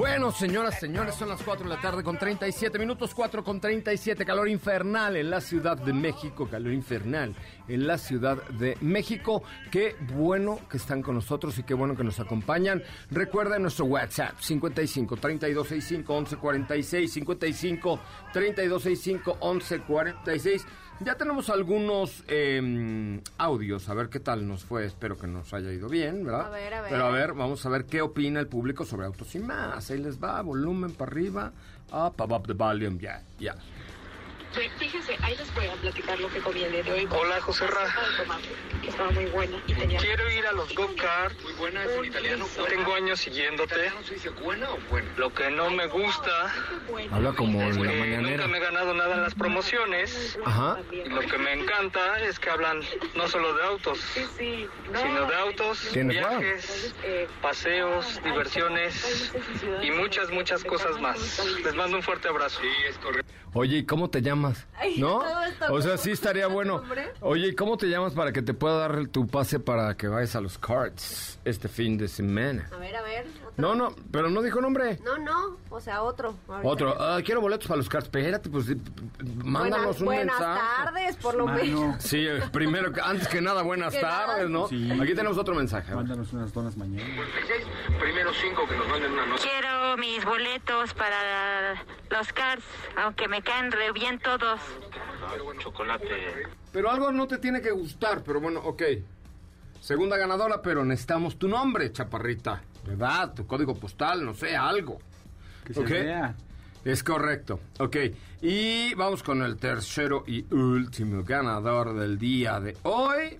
Speaker 2: Bueno, señoras, señores, son las 4 de la tarde con 37 minutos, 4 con 37, calor infernal en la Ciudad de México, calor infernal en la Ciudad de México. Qué bueno que están con nosotros y qué bueno que nos acompañan. Recuerden nuestro WhatsApp, 55 3265 1146, 55 3265 1146. Ya tenemos algunos eh, audios, a ver qué tal nos fue. Espero que nos haya ido bien, ¿verdad?
Speaker 4: A ver, a ver.
Speaker 2: Pero a ver, vamos a ver qué opina el público sobre autos y más. Ahí les va, volumen para arriba. Up, up, up the volume, ya, ya.
Speaker 9: Sí, fíjense, ahí les voy a platicar lo que comí el día de hoy.
Speaker 10: Hola, José Ra.
Speaker 9: Que estaba muy buena. y tenía-
Speaker 10: Quiero ir a los go-kart.
Speaker 9: Muy buena, es en italiano.
Speaker 10: Tengo años siguiéndote.
Speaker 9: se dice buena o buena?
Speaker 10: Lo que no me gusta
Speaker 2: Habla como en la
Speaker 10: que
Speaker 2: mañanera.
Speaker 10: nunca me he ganado nada en las promociones.
Speaker 2: Ajá.
Speaker 10: Y lo que me encanta es que hablan no solo de autos,
Speaker 9: Sí, sí.
Speaker 10: sino de autos, viajes, paseos, diversiones y muchas, muchas cosas más. Les mando un fuerte abrazo. Sí, es correcto.
Speaker 2: Oye, ¿y cómo te llamas?
Speaker 4: Ay,
Speaker 2: ¿No? O sea, sí estaría bueno. Oye, ¿y cómo te llamas para que te pueda dar tu pase para que vayas a los cards este fin de semana?
Speaker 4: A ver, a ver. Otro.
Speaker 2: No, no, pero no dijo nombre.
Speaker 4: No, no, o sea, otro.
Speaker 2: Otro, ah, quiero boletos para los cards. Espérate, pues mándanos
Speaker 4: Buenas,
Speaker 2: un
Speaker 4: buenas
Speaker 2: mensaje.
Speaker 4: tardes, por lo menos.
Speaker 2: Sí, primero, que- antes que nada, buenas
Speaker 4: Que nada.
Speaker 2: tardes, ¿no?
Speaker 5: Sí.
Speaker 2: Aquí tenemos otro mensaje.
Speaker 5: Mándanos unas donas mañana.
Speaker 9: Primero cinco que nos manden una nota.
Speaker 11: Quiero mis boletos para los cars, aunque me caen re bien todos.
Speaker 9: Chocolate.
Speaker 2: Pero algo no te tiene que gustar, pero bueno, ok. Segunda ganadora, pero necesitamos tu nombre, chaparrita. ¿Verdad? Tu código postal, no sé, algo.
Speaker 5: Que se
Speaker 2: Ok.
Speaker 5: vea.
Speaker 2: Es correcto. Ok. Y vamos con el tercero y último ganador del día de hoy.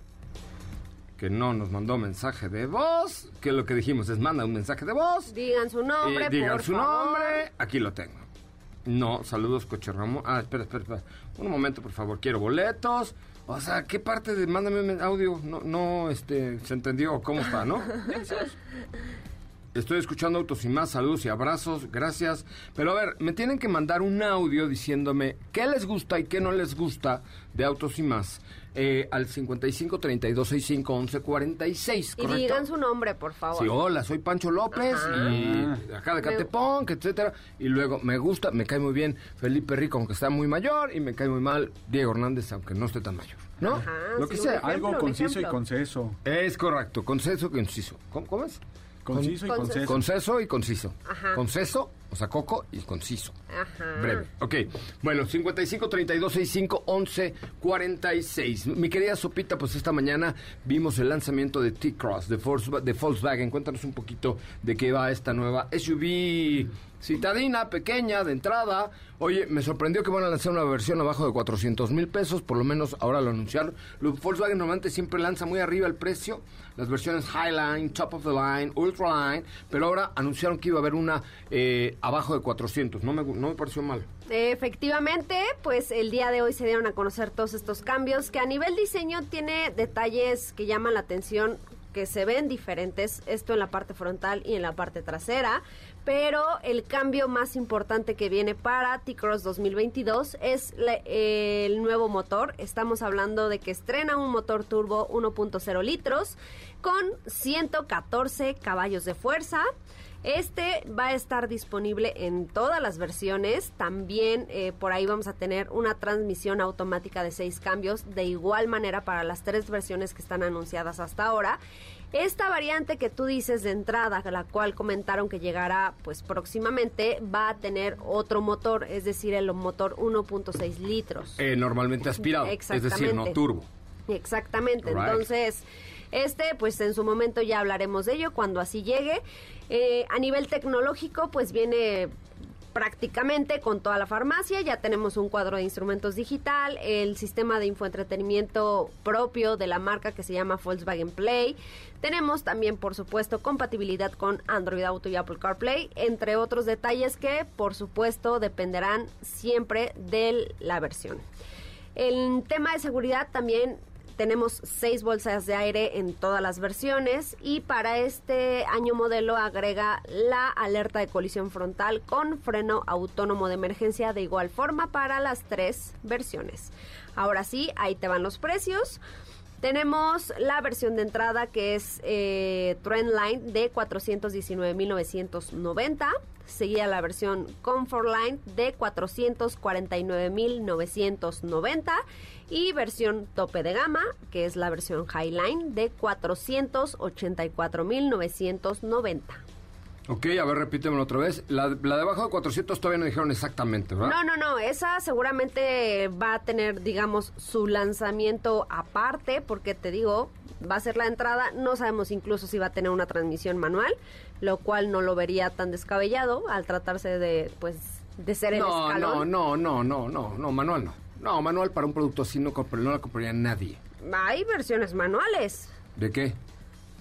Speaker 2: Que no nos mandó mensaje de voz. Que lo que dijimos es manda un mensaje de voz.
Speaker 4: Digan su nombre,
Speaker 2: Y digan
Speaker 4: por
Speaker 2: su
Speaker 4: favor.
Speaker 2: nombre. Aquí lo tengo. No, saludos, Coche Ramón. Ah, espera, espera, espera. Un momento, por favor. Quiero boletos. O sea, ¿qué parte de mándame un audio? No, no, este, se entendió cómo está, ¿no? Estoy escuchando Autos y más, saludos y abrazos, gracias. Pero a ver, me tienen que mandar un audio diciéndome qué les gusta y qué no les gusta de Autos y más eh, al 55 32 65 11 46,
Speaker 4: Y digan su nombre, por favor.
Speaker 2: Sí, hola, soy Pancho López y acá de Catepón, etcétera. Y luego me gusta, me cae muy bien Felipe Rico, aunque está muy mayor, y me cae muy mal Diego Hernández, aunque no esté tan mayor. ¿No?
Speaker 4: Ajá,
Speaker 2: Lo que
Speaker 4: sí,
Speaker 2: sea.
Speaker 4: ejemplo,
Speaker 5: Algo conciso y conceso.
Speaker 2: Es correcto, conceso y conciso. ¿Cómo, cómo es?
Speaker 5: Conciso y
Speaker 4: Con-
Speaker 5: conceso.
Speaker 2: Conceso y conciso.
Speaker 4: Ajá.
Speaker 2: Conceso, o sea, coco y conciso.
Speaker 4: Ajá.
Speaker 2: Breve. Ok. Bueno, 55 32 65 11 46. Mi querida Sopita, pues esta mañana vimos el lanzamiento de T-Cross de Volkswagen. Cuéntanos un poquito de qué va esta nueva SUV citadina, pequeña, de entrada. Oye, me sorprendió que van a lanzar una versión abajo de 400 mil pesos, por lo menos ahora lo anunciaron. Volkswagen normalmente siempre lanza muy arriba el precio, las versiones Highline, Top of the Line, Ultraline, pero ahora anunciaron que iba a haber una eh, abajo de 400. No me, no me pareció mal.
Speaker 4: Efectivamente, pues el día de hoy se dieron a conocer todos estos cambios que a nivel diseño tiene detalles que llaman la atención que se ven diferentes, esto en la parte frontal y en la parte trasera, pero el cambio más importante que viene para T-Cross 2022 es el nuevo motor. Estamos hablando de que estrena un motor turbo 1.0 litros con 114 caballos de fuerza. Este va a estar disponible en todas las versiones. También eh, por ahí vamos a tener una transmisión automática de seis cambios, de igual manera para las tres versiones que están anunciadas hasta ahora. Esta variante que tú dices de entrada, la cual comentaron que llegará pues próximamente, va a tener otro motor, es decir, el motor 1.6 litros.
Speaker 2: Eh, normalmente aspirado, es decir, no turbo.
Speaker 4: Exactamente.
Speaker 2: Right.
Speaker 4: Entonces, este, pues en su momento ya hablaremos de ello cuando así llegue. Eh, a nivel tecnológico, pues viene prácticamente con toda la farmacia. Ya tenemos un cuadro de instrumentos digital, el sistema de infoentretenimiento propio de la marca que se llama Volkswagen Play. Tenemos también, por supuesto, compatibilidad con Android Auto y Apple CarPlay, entre otros detalles que, por supuesto, dependerán siempre de la versión. El tema de seguridad también tenemos seis bolsas de aire en todas las versiones y para este año modelo agrega la alerta de colisión frontal con freno autónomo de emergencia de igual forma para las tres versiones. Ahora sí, ahí te van los precios. Tenemos la versión de entrada que es eh, Trendline de 419.990. Seguida la versión Comfortline de 449.990. Y versión tope de gama, que es la versión Highline de 484.990.
Speaker 2: Ok, a ver, repítemelo otra vez. La, la de abajo de 400 todavía no dijeron exactamente, ¿verdad?
Speaker 4: No, no, no, esa seguramente va a tener, digamos, su lanzamiento aparte, porque te digo, va a ser la entrada, no sabemos incluso si va a tener una transmisión manual, lo cual no lo vería tan descabellado al tratarse de, pues, de ser el
Speaker 2: no,
Speaker 4: escalón.
Speaker 2: no, no, no, no, no, no, manual no. No, manual para un producto así no, no la compraría nadie.
Speaker 4: Hay versiones manuales.
Speaker 2: ¿De qué?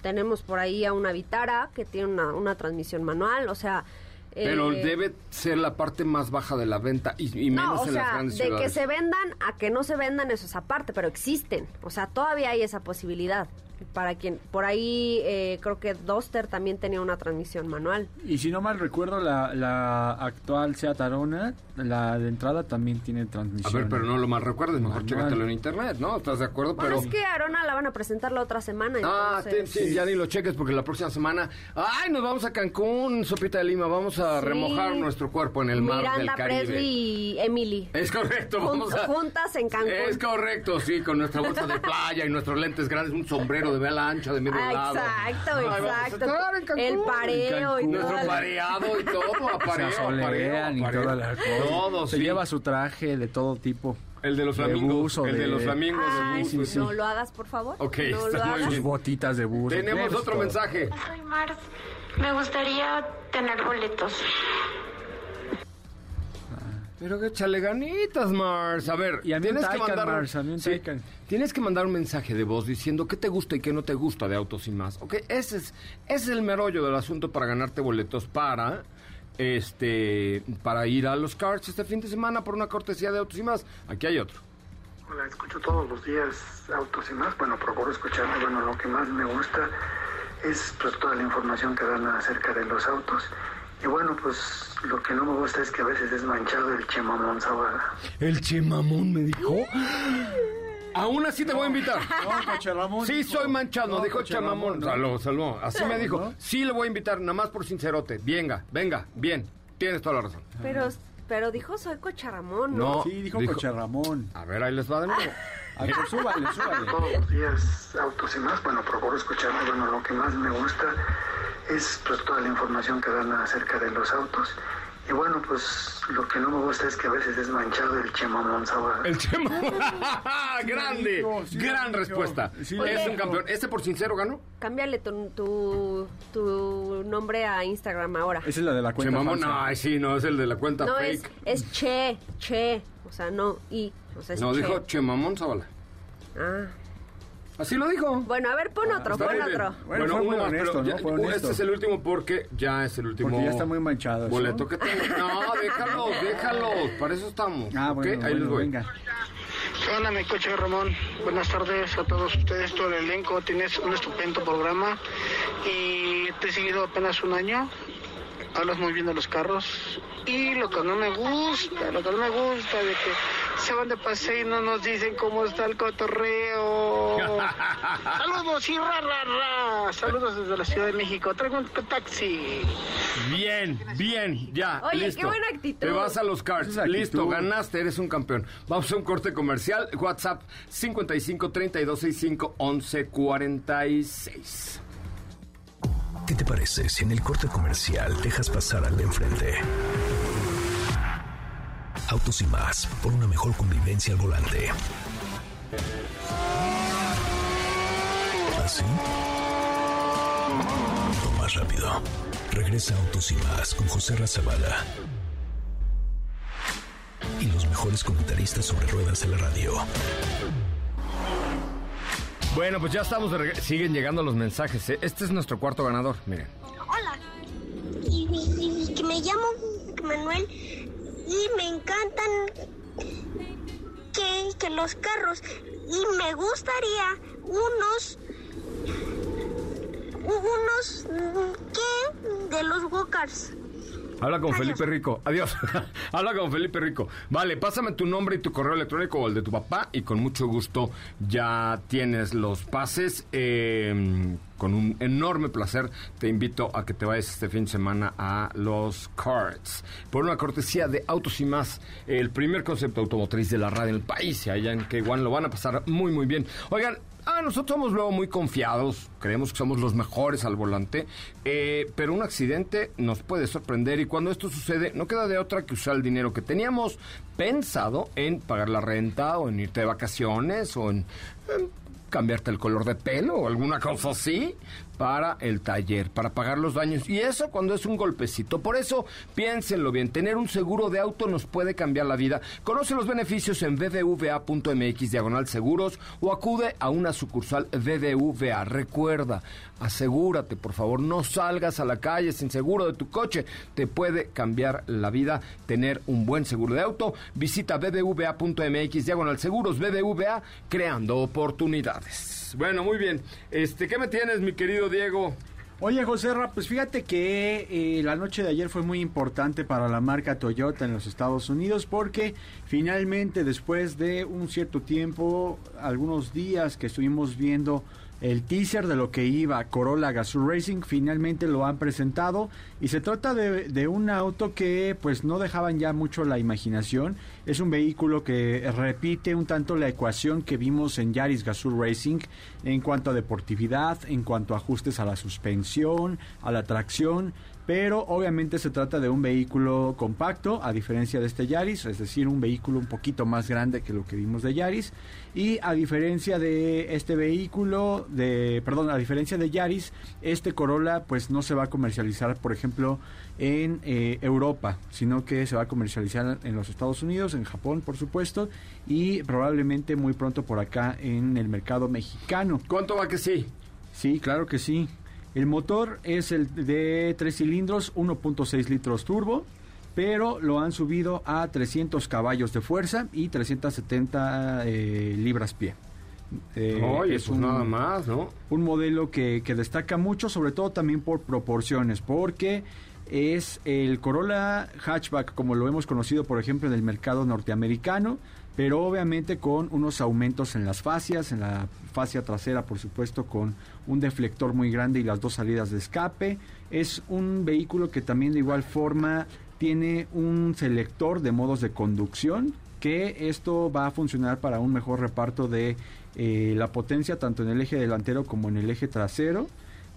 Speaker 4: Tenemos por ahí a una Vitara que tiene una, una transmisión manual, o sea...
Speaker 2: Pero
Speaker 4: eh,
Speaker 2: debe ser la parte más baja de la venta y, y menos
Speaker 4: No, o
Speaker 2: en las grandes
Speaker 4: de que se vendan a que no se vendan, eso es aparte, pero existen. O sea, todavía hay esa posibilidad. Para quien, por ahí eh, creo que Duster también tenía una transmisión manual.
Speaker 5: Y si no mal recuerdo, la, la actual Seat Arona, la de entrada también tiene
Speaker 2: A
Speaker 5: transmisión.
Speaker 2: ver, pero no lo más recuerdes, mejor chécatelo en internet, ¿no? ¿Estás de acuerdo?
Speaker 4: Bueno,
Speaker 2: Pero...
Speaker 4: es que a Arona la van a presentar la otra semana.
Speaker 2: Ah,
Speaker 4: entonces...
Speaker 2: sí, sí, ya ni lo cheques porque la próxima semana... ¡Ay, nos vamos a Cancún, Sopita de Lima! Vamos a
Speaker 4: Sí.
Speaker 2: remojar nuestro cuerpo en el mar del
Speaker 4: Miranda
Speaker 2: Caribe.
Speaker 4: Presley y Emily.
Speaker 2: Es correcto,
Speaker 4: Jun-
Speaker 2: vamos a...
Speaker 4: Juntas en Cancún.
Speaker 2: Es correcto, sí, con nuestra bolsa de playa y nuestros lentes grandes, un sombrero de vela ancha de medio
Speaker 4: Ah,
Speaker 2: lado.
Speaker 4: exacto,
Speaker 2: Ay, vamos a
Speaker 4: exacto.
Speaker 2: estar en Cancún.
Speaker 4: El pareo y
Speaker 2: Nuestro
Speaker 4: todo.
Speaker 2: pareado y todo, a
Speaker 5: Se
Speaker 2: pareo, a
Speaker 5: asolean
Speaker 2: pareo,
Speaker 5: y todas las cosas.
Speaker 2: Todo,
Speaker 5: Se
Speaker 2: sí.
Speaker 5: lleva su traje de todo tipo.
Speaker 2: El de los
Speaker 5: de
Speaker 2: flamingos,
Speaker 5: buzo,
Speaker 2: el de los flamingos de
Speaker 4: Ay,
Speaker 2: buzo, sí.
Speaker 4: no lo hagas, por favor.
Speaker 2: Ok,
Speaker 4: no
Speaker 2: está
Speaker 4: lo
Speaker 2: muy
Speaker 4: hagas.
Speaker 5: Sus
Speaker 2: bien.
Speaker 5: botitas de buzo.
Speaker 2: Tenemos
Speaker 5: Pues,
Speaker 2: otro
Speaker 5: todo.
Speaker 2: mensaje.
Speaker 11: Soy Mars. Me gustaría tener boletos.
Speaker 2: Pero que échale ganitas, Mars. A ver,
Speaker 5: Y a mí un
Speaker 2: tienes que mandar
Speaker 5: Mars, a mí un
Speaker 2: sí. Tienes que mandar un mensaje de voz diciendo qué te gusta y qué no te gusta de Autos y Más. ¿Ok? Ese es, ese es el merollo del asunto para ganarte boletos para este para ir a los carts este fin de semana por una cortesía de Autos y Más. Aquí hay otro.
Speaker 12: Hola, escucho todos los días autos y más. Bueno, procuro escucharlo. Bueno, lo que más me gusta es pues, toda la información que dan acerca de los autos. Y bueno, pues lo que no me gusta es que a veces es manchado el chemamón Zavala.
Speaker 2: El Chemamón me dijo. Aún así te voy a invitar.
Speaker 5: No.
Speaker 2: Sí, soy manchado,
Speaker 5: No,
Speaker 2: dijo
Speaker 5: Coche
Speaker 2: Chamamón. Salud, salud. Así me dijo.
Speaker 5: ¿No?
Speaker 2: Sí le voy a invitar, nada más por sincerote. Venga, venga, bien. Tienes toda la razón.
Speaker 4: Pero, pero dijo soy Cocharamón, ¿no?
Speaker 2: No.
Speaker 5: Sí, dijo,
Speaker 2: Dijo-
Speaker 5: Coche Ramón.
Speaker 2: A ver, ahí les va de nuevo.
Speaker 5: A ver, súbale, súbale.
Speaker 12: Todos los días autos y más. Bueno, procuro escucharlo. Bueno, lo que más me gusta es pues, toda la información que dan acerca de los autos. Y bueno, pues lo que no me gusta es que a veces es manchado el chemamón Zavala.
Speaker 2: El Chema. Grande.
Speaker 5: dijo, sí lo
Speaker 2: Gran respuesta.
Speaker 5: Sí
Speaker 2: es un campeón. ¿Este por sincero ganó?
Speaker 4: Cámbiale tu, tu, tu nombre a Instagram ahora.
Speaker 5: Esa es la de la cuenta
Speaker 2: Chemamón,
Speaker 5: falsa.
Speaker 2: no, ay, sí, no, es el de la cuenta
Speaker 4: No, es,
Speaker 2: fake.
Speaker 4: es Che, Che. O sea, no I. O sea, es
Speaker 2: No,
Speaker 4: Che.
Speaker 2: dijo Chemamón Zavala.
Speaker 4: Ah.
Speaker 2: Así lo dijo.
Speaker 4: Bueno, a ver, pon otro,
Speaker 2: Está
Speaker 4: pon
Speaker 2: bien.
Speaker 4: otro.
Speaker 5: Bueno, fue muy
Speaker 2: más,
Speaker 5: honesto,
Speaker 2: pero
Speaker 5: ¿no?
Speaker 2: ya-
Speaker 5: Fue honesto.
Speaker 2: Este es el último porque ya es el último.
Speaker 5: Porque ya está muy manchado.
Speaker 2: Boleto que tengo. No, déjalos, déjalos. Para eso estamos.
Speaker 5: Ah, bueno,
Speaker 2: Ahí les
Speaker 5: bueno,
Speaker 2: voy.
Speaker 5: venga.
Speaker 13: ¿Qué onda, mi coche Ramón? Buenas tardes a todos ustedes, todo el elenco. Tienes un estupendo programa y te he seguido apenas un año. Hablas muy bien de los carros y lo que no me gusta, lo que no me gusta de que se van de paseo y no nos dicen cómo está el cotorreo. Saludos y ra, ra, ra. Saludos desde la Ciudad de México. Traigo un taxi.
Speaker 2: Bien, bien, ya.
Speaker 4: Oye,
Speaker 2: listo.
Speaker 4: qué buena actitud.
Speaker 2: Te vas a los cards. Listo, ganaste, eres un campeón. Vamos a un corte comercial. WhatsApp 55 32 65 11 46.
Speaker 1: ¿Qué te parece si en el corte comercial dejas pasar al de enfrente? Autos y más, por una mejor convivencia al volante. ¿Así? O más rápido. Regresa Autos y más con José Razabala. Y los mejores comentaristas sobre ruedas de la radio.
Speaker 2: Bueno, pues ya estamos de regreso. Siguen llegando los mensajes. ¿eh? Este es nuestro cuarto ganador. Miren.
Speaker 14: Hola, y, y- y que me llamo Manuel y me encantan que, que los carros y me gustaría unos unos mm, ¿qué? de los go-karts.
Speaker 2: Habla con
Speaker 14: Adiós.
Speaker 2: Felipe Rico. Adiós. Habla con Felipe Rico. Vale, pásame tu nombre y tu correo electrónico o el de tu papá y con mucho gusto ya tienes los pases. Eh, con un enorme placer te invito a que te vayas este fin de semana a los Cards. Por una cortesía de Autos y Más, el primer concepto automotriz de la radio en el país. Y allá en K1 lo van a pasar muy, muy bien. Oigan, Ah, nosotros somos luego muy confiados, creemos que somos los mejores al volante, eh, pero un accidente nos puede sorprender y cuando esto sucede no queda de otra que usar el dinero que teníamos pensado en pagar la renta o en irte de vacaciones o en, en cambiarte el color de pelo o alguna cosa así para el taller, para pagar los daños. Y eso cuando es un golpecito. Por eso, piénsenlo bien, tener un seguro de auto nos puede cambiar la vida. Conoce los beneficios en bbva.mx diagonal seguros o acude a una sucursal BBVA. Recuerda, asegúrate, por favor, no salgas a la calle sin seguro de tu coche. Te puede cambiar la vida tener un buen seguro de auto. Visita bbva.mx diagonal seguros. BBVA creando oportunidades. Bueno, muy bien. Este, ¿qué me tienes, mi querido Diego?
Speaker 5: Oye, José Ra, pues fíjate que eh, la noche de ayer fue muy importante para la marca Toyota en los Estados Unidos porque finalmente después de un cierto tiempo, algunos días que estuvimos viendo el teaser de lo que iba Corolla Gazoo Racing, finalmente lo han presentado y se trata de, un auto que pues no dejaban ya mucho la imaginación. Es un vehículo que repite un tanto la ecuación que vimos en Yaris Gazoo Racing en cuanto a deportividad, en cuanto a ajustes a la suspensión, a la tracción, pero obviamente se trata de un vehículo compacto, a diferencia de este Yaris, es decir, un vehículo un poquito más grande que lo que vimos de Yaris, y a diferencia de este vehículo, de, perdón, a diferencia de Yaris, este Corolla pues no se va a comercializar, por ejemplo, en eh, Europa, sino que se va a comercializar en los Estados Unidos, en Japón, por supuesto, y probablemente muy pronto por acá en el mercado mexicano.
Speaker 2: ¿Cuánto va que sí?
Speaker 5: Sí, claro que sí. El motor es el de tres cilindros, 1.6 litros turbo, pero lo han subido a 300 caballos de fuerza y 370 eh, libras pie. Eh,
Speaker 2: Oye, pues nada más, ¿no?
Speaker 5: Un modelo que, que destaca mucho, sobre todo también por proporciones, porque es el Corolla hatchback como lo hemos conocido, por ejemplo, en el mercado norteamericano, pero obviamente con unos aumentos en las fascias, en la fascia trasera, por supuesto, con un deflector muy grande y las dos salidas de escape. Es un vehículo que también de igual forma tiene un selector de modos de conducción, que esto va a funcionar para un mejor reparto de eh, la potencia tanto en el eje delantero como en el eje trasero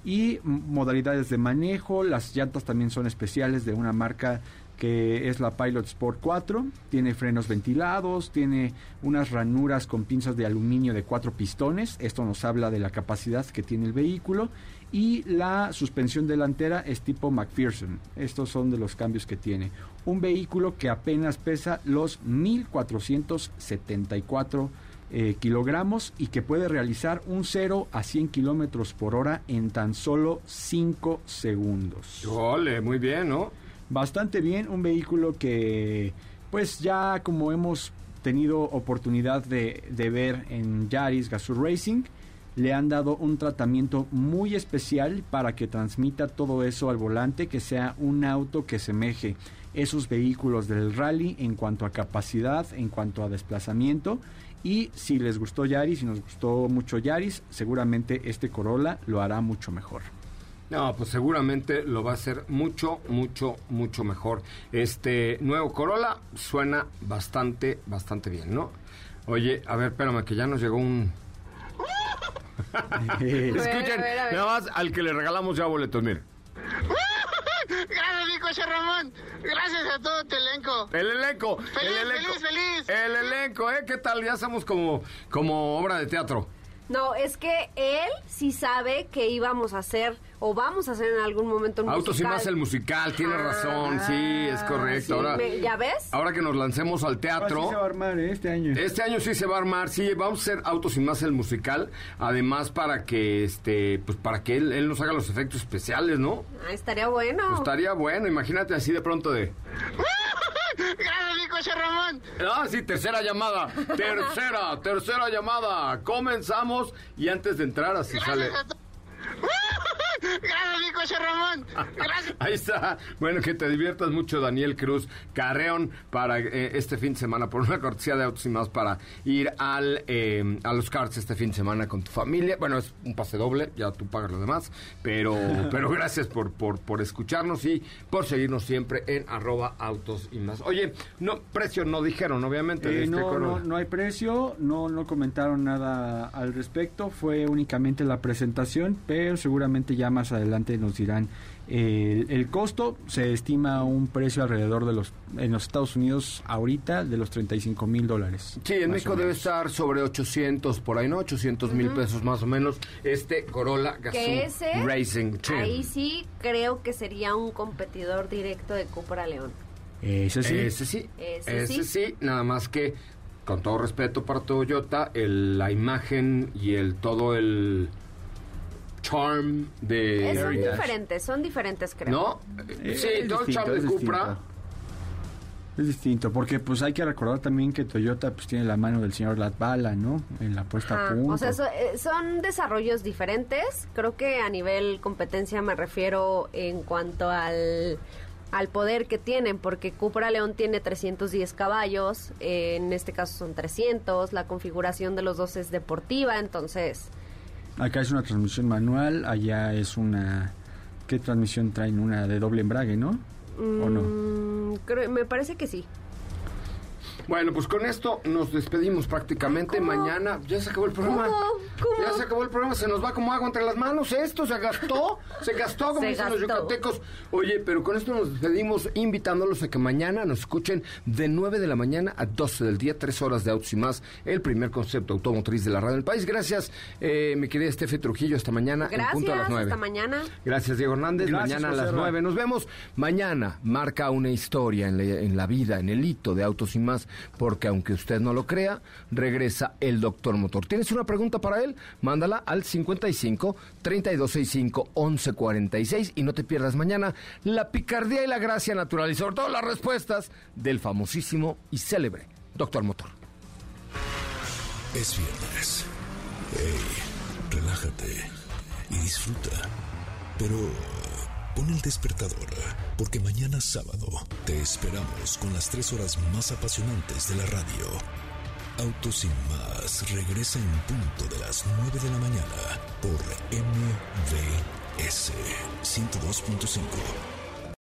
Speaker 5: y modalidades de manejo. Las llantas también son especiales de una marca que es la Pilot Sport 4. Tiene frenos ventilados, tiene unas ranuras con pinzas de aluminio de cuatro pistones. Esto nos habla de la capacidad que tiene el vehículo. Y la suspensión delantera es tipo McPherson. Estos son de los cambios que tiene. Un vehículo que apenas pesa los 1474 eh, kilogramos y que puede realizar un 0 a 100 kilómetros por hora en tan solo 5 segundos.
Speaker 2: Ole, muy bien, ¿no?
Speaker 5: Bastante bien, un vehículo que pues ya como hemos tenido oportunidad de, de ver en Yaris Gazoo Racing, le han dado un tratamiento muy especial para que transmita todo eso al volante, que sea un auto que semeje esos vehículos del rally en cuanto a capacidad, en cuanto a desplazamiento. Y si les gustó Yaris, si nos gustó mucho Yaris, seguramente este Corolla lo hará mucho mejor.
Speaker 2: No, pues seguramente lo va a hacer mucho, mucho, mucho mejor. Este nuevo Corolla suena bastante, bastante bien, ¿no? Oye, a ver, espérame, que ya nos llegó un... Escuchen, nada más al que le regalamos ya boletos, mire.
Speaker 13: Gracias, Nico José Ramón. Gracias a todo tu elenco.
Speaker 2: El elenco,
Speaker 13: Feliz,
Speaker 2: el elenco,
Speaker 13: feliz, feliz.
Speaker 2: el elenco, ¿eh? ¿Qué tal? Ya somos como, como obra de teatro.
Speaker 4: No, es que él sí sabe que íbamos a hacer o vamos a hacer en algún momento un
Speaker 2: Autos y
Speaker 4: musical.
Speaker 2: más el musical, tiene razón, sí, es correcto.
Speaker 4: sí,
Speaker 2: ahora,
Speaker 4: me- ¿ya ves?
Speaker 2: Ahora que nos lancemos al teatro.
Speaker 5: se va a armar ¿eh? este año.
Speaker 2: Este año sí se va a armar, sí, vamos a hacer Autos y más el musical, además para que este, pues para que él, él nos haga los efectos especiales, ¿no?
Speaker 4: Ah, estaría bueno.
Speaker 2: Pues estaría bueno, imagínate así de pronto de.
Speaker 13: Gracias, Ramón.
Speaker 2: Ah, sí, tercera llamada, tercera, tercera llamada. Comenzamos y antes de entrar así sale.
Speaker 13: Gracias, Nico José Ramón. Gracias.
Speaker 2: Ahí está. Bueno, que te diviertas mucho, Daniel Cruz Carreón, para eh, este fin de semana, por una cortesía de autos y más, para ir al eh, a los carts este fin de semana con tu familia. Bueno, es un pase doble, ya tú pagas lo demás, pero, pero gracias por, por, por escucharnos y por seguirnos siempre en arroba autos y más. Oye, no, precio no dijeron, obviamente. de
Speaker 5: Eh,
Speaker 2: este
Speaker 5: no, no hay precio, no, no comentaron nada al respecto, fue únicamente la presentación, pero seguramente ya más adelante nos dirán eh, el, costo. Se estima un precio alrededor de los, en los Estados Unidos ahorita, de los 35 mil dólares.
Speaker 2: Sí, en
Speaker 5: más
Speaker 2: México debe estar sobre 800 por ahí, ¿no? 800 mil pesos más o menos. Este Corolla Gazoo
Speaker 4: ese,
Speaker 2: Racing. Sí.
Speaker 4: ahí sí creo que sería un competidor directo de Cupra León.
Speaker 5: Ese sí.
Speaker 2: Ese sí.
Speaker 4: Ese
Speaker 2: Ese,
Speaker 4: sí.
Speaker 2: sí. Nada más que, con todo respeto para Toyota, el, la imagen y el todo el charm de...
Speaker 4: Eh, son diferentes, son diferentes creo.
Speaker 2: ¿No?
Speaker 5: Eh,
Speaker 2: sí,
Speaker 5: es
Speaker 2: todo el
Speaker 5: distinto,
Speaker 2: charm de
Speaker 5: es
Speaker 2: Cupra.
Speaker 5: distinto. Es distinto, porque pues hay que recordar también que Toyota pues tiene la mano del señor Latvala, ¿no? En la puesta a punto.
Speaker 4: O sea, so- eh, son desarrollos diferentes. Creo que a nivel competencia me refiero en cuanto al, al poder que tienen, porque Cupra León tiene 310 caballos, eh, en este caso son 300, la configuración de los dos es deportiva, entonces...
Speaker 5: Acá es una transmisión manual, allá es una... ¿Qué transmisión traen? Una de doble embrague, ¿no? ¿O no?
Speaker 4: mm, creo- me parece que sí.
Speaker 2: Bueno, pues con esto nos despedimos prácticamente. Mañana ya se acabó el programa.
Speaker 4: ¿Cómo?
Speaker 2: Ya se acabó el programa, se nos va como agua entre las manos. Esto se gastó, se gastó como
Speaker 4: Se
Speaker 2: dicen los yucatecos. Oye, pero con esto nos despedimos invitándolos a que mañana nos escuchen de 9 de la mañana a 12 del día, tres horas de autos y más, el primer concepto automotriz de la radio del país. Gracias, eh, mi querida Estefe Trujillo, hasta mañana en punto a las
Speaker 4: Gracias,
Speaker 2: 9.
Speaker 4: hasta mañana.
Speaker 2: Gracias, Diego Hernández.
Speaker 5: Gracias,
Speaker 2: mañana a las
Speaker 5: Ra.
Speaker 2: 9. Nos vemos. Mañana marca una historia en la, en la vida, en el hito de Autos y más, porque aunque usted no lo crea, regresa el doctor Motor. ¿Tienes una pregunta para él? Mándala al 55 3265 1146 y no te pierdas mañana la picardía y la gracia natural y sobre todo las respuestas del famosísimo y célebre doctor Motor.
Speaker 1: Es viernes. Hey, relájate y disfruta. Pero pon el despertador, porque mañana sábado te esperamos con las tres horas más apasionantes de la radio. Autos y más regresa en punto de las 9 de la mañana por MVS 102.5.